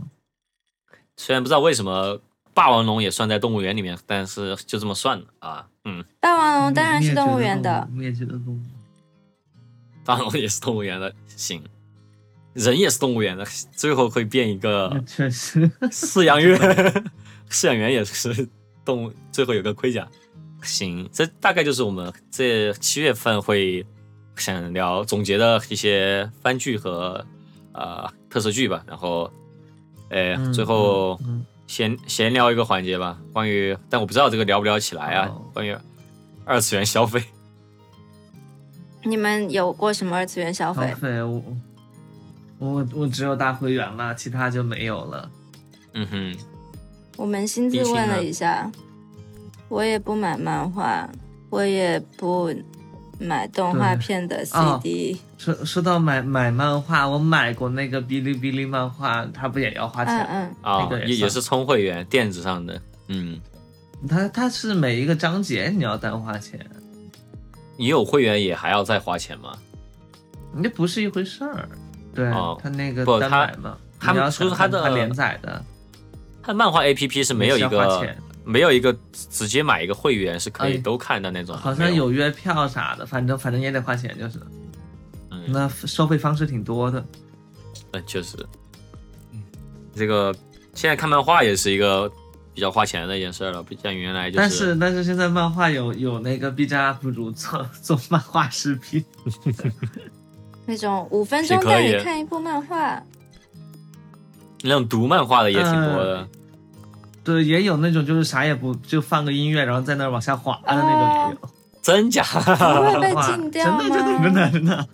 虽然不知道为什么霸王龙也算在动物园里面，但是就这么算了啊。嗯，霸王龙当然是动物园的，灭绝的动物。霸王龙也是动物园的，行，人也是动物园的，最后会变一个确实饲养员，饲养员也是。动物最后有个盔甲，行，这大概就是我们这七月份会想聊总结的一些番剧和呃特色剧吧。然后，哎，最后闲闲聊一个环节吧，关于，但我不知道这个聊不聊起来啊？关于二次元消费，你们有过什么二次元消费？消费我我我只有大会员了，其他就没有了。嗯哼。我扪心自问了一下，我也不买漫画，我也不买动画片的 CD。说说到买买漫画，我买过那个哔哩哔哩漫画，它不也要花钱？嗯嗯。啊，也也是充会员，电子上的。嗯，它它是每一个章节你要单花钱。你有会员也还要再花钱吗？那不是一回事儿。对，它那个不，单买嘛，他们说他的连载的。它漫画 A P P 是没有一个没有一个直接买一个会员是可以都看的那种，好像有月票啥的，反正反正也得花钱就是。嗯，那收费方式挺多的。嗯，确实。嗯，这个现在看漫画也是一个比较花钱的一件事了，不像原来就是。但是但是现在漫画有有那个 B 站 UP 主做做漫画视频，那种五分钟带你看一部漫画。那种读漫画的也挺多的，对，也有那种就是啥也不就放个音乐，然后在那儿往下滑的那种也有，真假？不会被 禁掉？真的真的真的真的，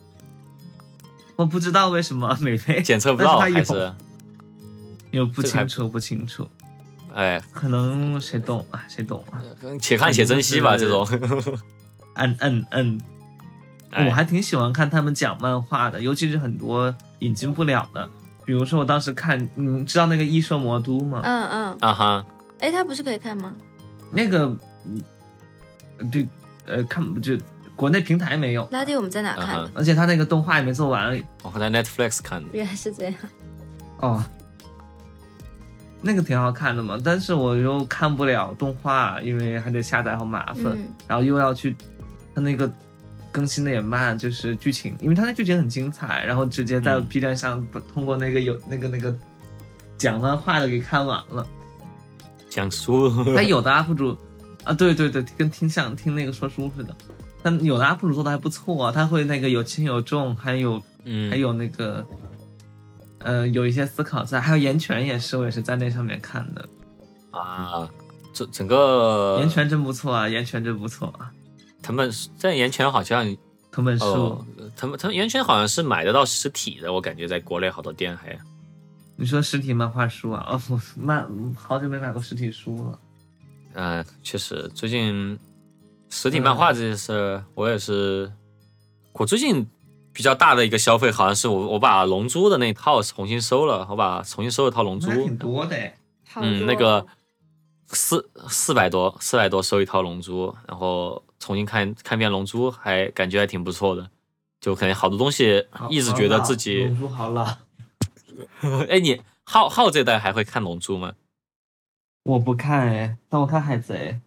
我不知道为什么没被检测不到，还是有不清楚不清楚，哎，可能谁懂啊？谁懂啊？且看且珍惜吧，这种。嗯嗯嗯，我还挺喜欢看他们讲漫画的，尤其是很多引进不了的。比如说，我当时看，你知道那个《异兽魔都》吗？嗯嗯啊哈，哎，它不是可以看吗？那个，对，呃看就国内平台没有，拉蒂我们在哪看的？而且他那个动画也没做完。我在 Netflix 看的。原来是这样。哦，那个挺好看的嘛，但是我又看不了动画，因为还得下载，好麻烦。嗯然后又要去，他那个更新的也慢，就是剧情，因为他那剧情很精彩，然后直接在嗯 B 站上通过那个有那个那个讲漫画的给看完了。讲书，他有的 UP 主啊，对对对，跟听像听那个说书似的。但有的 UP 主做的还不错啊，他会那个有轻有重，还有嗯，还有那个，呃，有一些思考在，还有岩泉也是，我也是在那上面看的。啊，这整个岩泉真不错啊，岩泉真不错啊，他们在岩泉好像藤本树。哦，他们他们岩泉好像是买得到实体的，我感觉在国内好多店还。你说实体漫画书啊？哦，我漫好久没买过实体书了。嗯、确实，最近实体漫画这件事，我也是，我最近比较大的一个消费，好像是我我把《龙珠》的那套重新收了，我把重新收了套《龙珠》，挺多的嗯，那个四四百多四百多收一套《龙珠》，然后重新看看遍《龙珠》，还感觉还挺不错的，就可能好多东西一直觉得自己龙，珠好老，哎，你浩浩这代还会看《龙珠》吗？我不看哎，但我看海贼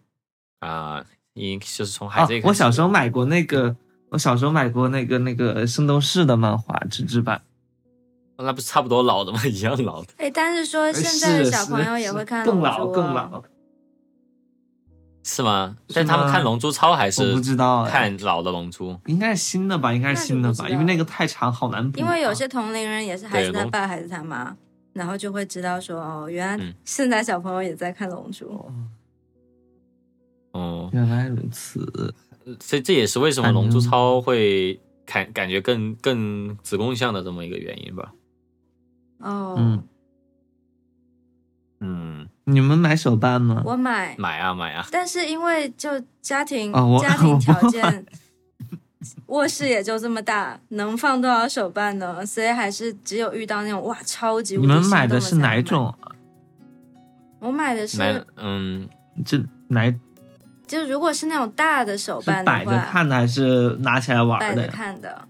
啊，你就是从海啊贼。我小时候买过那个，我小时候买过那个那个圣斗士的漫画纸质版。那不是差不多老的吗？一样老的。哎，但是说现在的小朋友也会看更龙珠哦老更老。是吗？但他们看《龙珠超》还我是不知道哎，看老的《龙珠》？应该是新的吧？应该是新的吧？那就不知道因为那个太长，好难补啊。因为有些同龄人也是孩子他爸孩子他妈，然后就会知道说哦，原来嗯现在小朋友也在看龙珠。哦嗯，原来如此。这这也是为什么《龙珠超》会感感觉更更子宫向的这么一个原因吧。哦，嗯，嗯，你们买手办吗？我买，买啊买啊，但是因为就家庭、哦家庭条件，卧室也就这么大，能放多少手办呢？所以还是只有遇到那种哇超级无你们买的是？哪一种？我买的是嗯，这哪一就如果是那种大的手办摆着，看的还是拿起来玩摆着的？看的。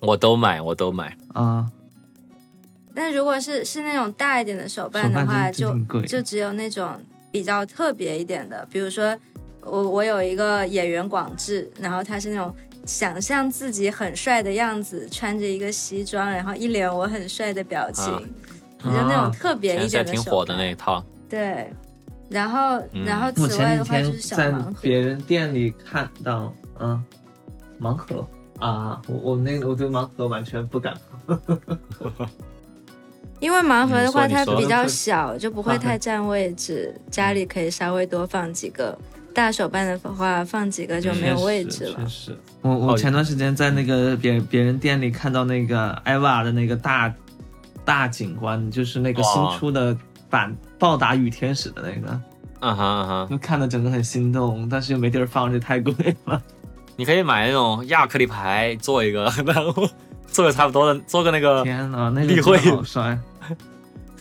我都买，我都买。啊，但如果是是那种大一点的手办的话，就。就只有那种比较特别一点的，比如说我我有一个演员广志，然后他是那种想象自己很帅的样子，穿着一个西装，然后一脸我很帅的表情，啊。就那种特别一点手现在挺火的那一套，对，然后、嗯。然后我此外前的话就是小在盲盒，别人店里看到，嗯，盲盒啊，我我那个我对盲盒完全不敢碰。因为盲盒的话它比较小，就不会啊太占位置，家里可以稍微多放几个。大手办的话，放几个就没有位置了确。实，我我前段时间在那个别别人店里看到那个艾娃的那个大大景观，就是那个新出的版暴打雨天使的那个，嗯哼嗯哼，就看的整个很心动，但是又没地儿放，这太贵了。你可以买那种亚克力牌做一个，然后做个差不多的，做个那个天呐，那个例会好帅！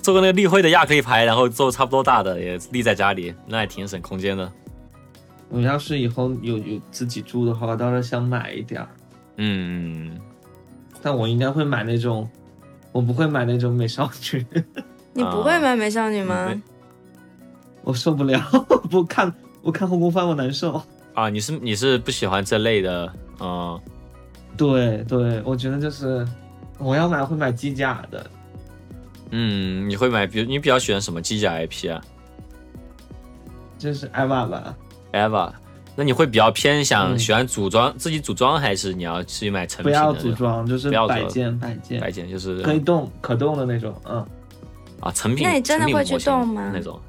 做个那个立绘的亚克力牌，然后做差不多大的也立在家里，那也挺省空间的。我要是以后有有自己住的话，我倒是想买一点儿，嗯，但我应该会买那种，我不会买那种美少女，你不会买美少女吗？嗯我受不了，不看不看后宫番我难受。啊，你是你是不喜欢这类的，嗯，对对，我觉得就是我要买会买机甲的，嗯，你会买，比如你比较喜欢什么机甲 IP 啊就是 EVA 吧。？Eva，那你会比较偏向嗯喜欢组装、自己组装，还是你要去买成不要品的那种？组装，就是不要组摆件摆件，摆件就是可以动可动的那种，嗯，啊，成品。那你真的会去动吗那种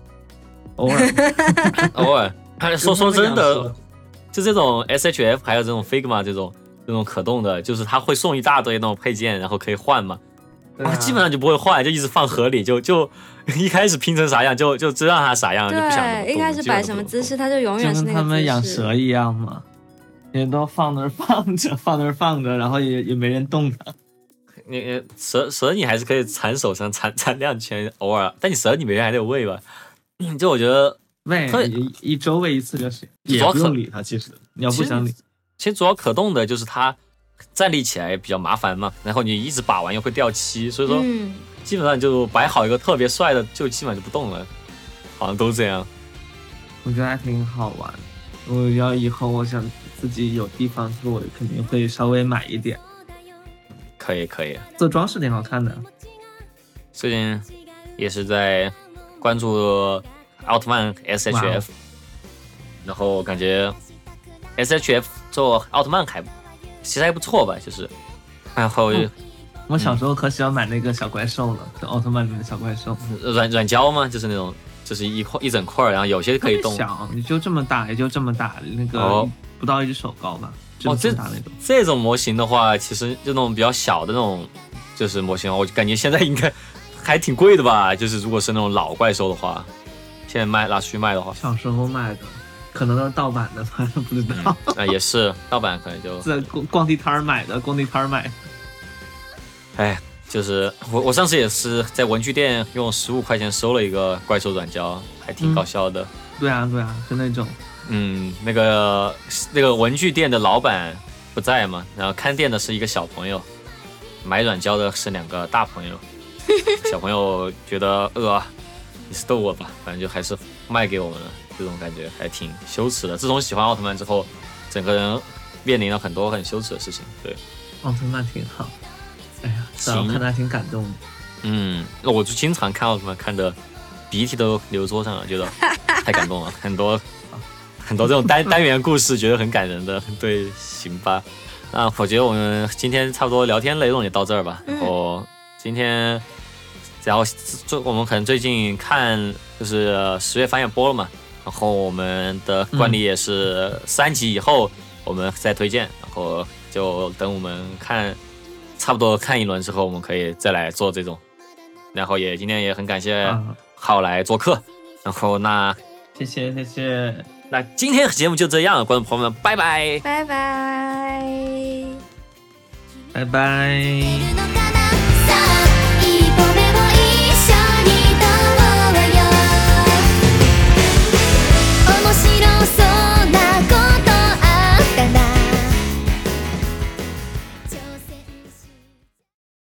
偶 尔偶尔。说说真的俩，就这种 SHF 还有这种 Figma 这种这种可动的，就是它会送一大堆那种配件，然后可以换嘛。对啊啊，基本上就不会换，就一直放盒里，就就 一开始拼成啥样就就知道它啥样，就不想对，一开始摆什么姿势，，它就永远是那个跟他们养。蛇一样嘛，也都放那儿放着，放那儿放着，然后也也没人动它。你你蛇蛇你还是可以缠手上缠缠 两圈，偶尔，但你蛇你每天还得喂吧。就我觉得喂，一一周喂一次就行，也不用理它。其实你要不想理，其实主要可动的就是它站立起来比较麻烦嘛，然后你一直把玩又会掉漆，所以说基本上就摆好一个特别帅的，就基本上就不动了，好像都这样。我觉得还挺好玩，我要以后我想自己有地方做，肯定会稍微买一点。可以可以，做装饰挺好看的。最近也是在关注。奥特曼 S H F，然后感觉 S H F 做奥特曼还其实还不错吧，就是，然后我小时候可喜欢买那个小怪兽了，就奥特曼里的小怪兽，软软胶吗？就是那种，就是一块一整块，然后有些可以动。小，你就这么大，也就这么大，那个不到一只手高吧。哦，这那种这种模型的话，其实就那种比较小的那种，就是模型，我感觉现在应该还挺贵的吧？就是如果是那种老怪兽的话。现在卖拿出去卖的话，小时候卖的，可能都是盗版的，反正不知道。啊，也是盗版，可能就 在逛逛地摊儿买的，逛地摊儿买。哎，就是我我上次也是在文具店用十五块钱收了一个怪兽软胶，还挺搞笑的。对啊，对啊，就那种。嗯，那个那个文具店的老板不在嘛，然后看店的是一个小朋友，买软胶的是两个大朋友。小朋友觉得饿。你是逗我吧，反正就还是卖给我们了，这种感觉还挺羞耻的。自从喜欢奥特曼之后，整个人面临了很多很羞耻的事情。对，奥特曼挺好。哎呀，我看他挺感动的。嗯，那我就经常看奥特曼，看的鼻涕都流桌上了，觉得太感动了。很多很多这种单单元故事，觉得很感人的。对，行吧。那我觉得我们今天差不多聊天内容也到这儿吧。然后今天。然后最我们可能最近看就是十月番也播了嘛，然后我们的惯例也是三集以后我们再推荐，然后就等我们看差不多看一轮之后，我们可以再来做这种。然后也今天也很感谢浩来做客，然后那谢谢谢谢，那今天节目就这样，观众朋友们，拜拜。拜拜。拜拜。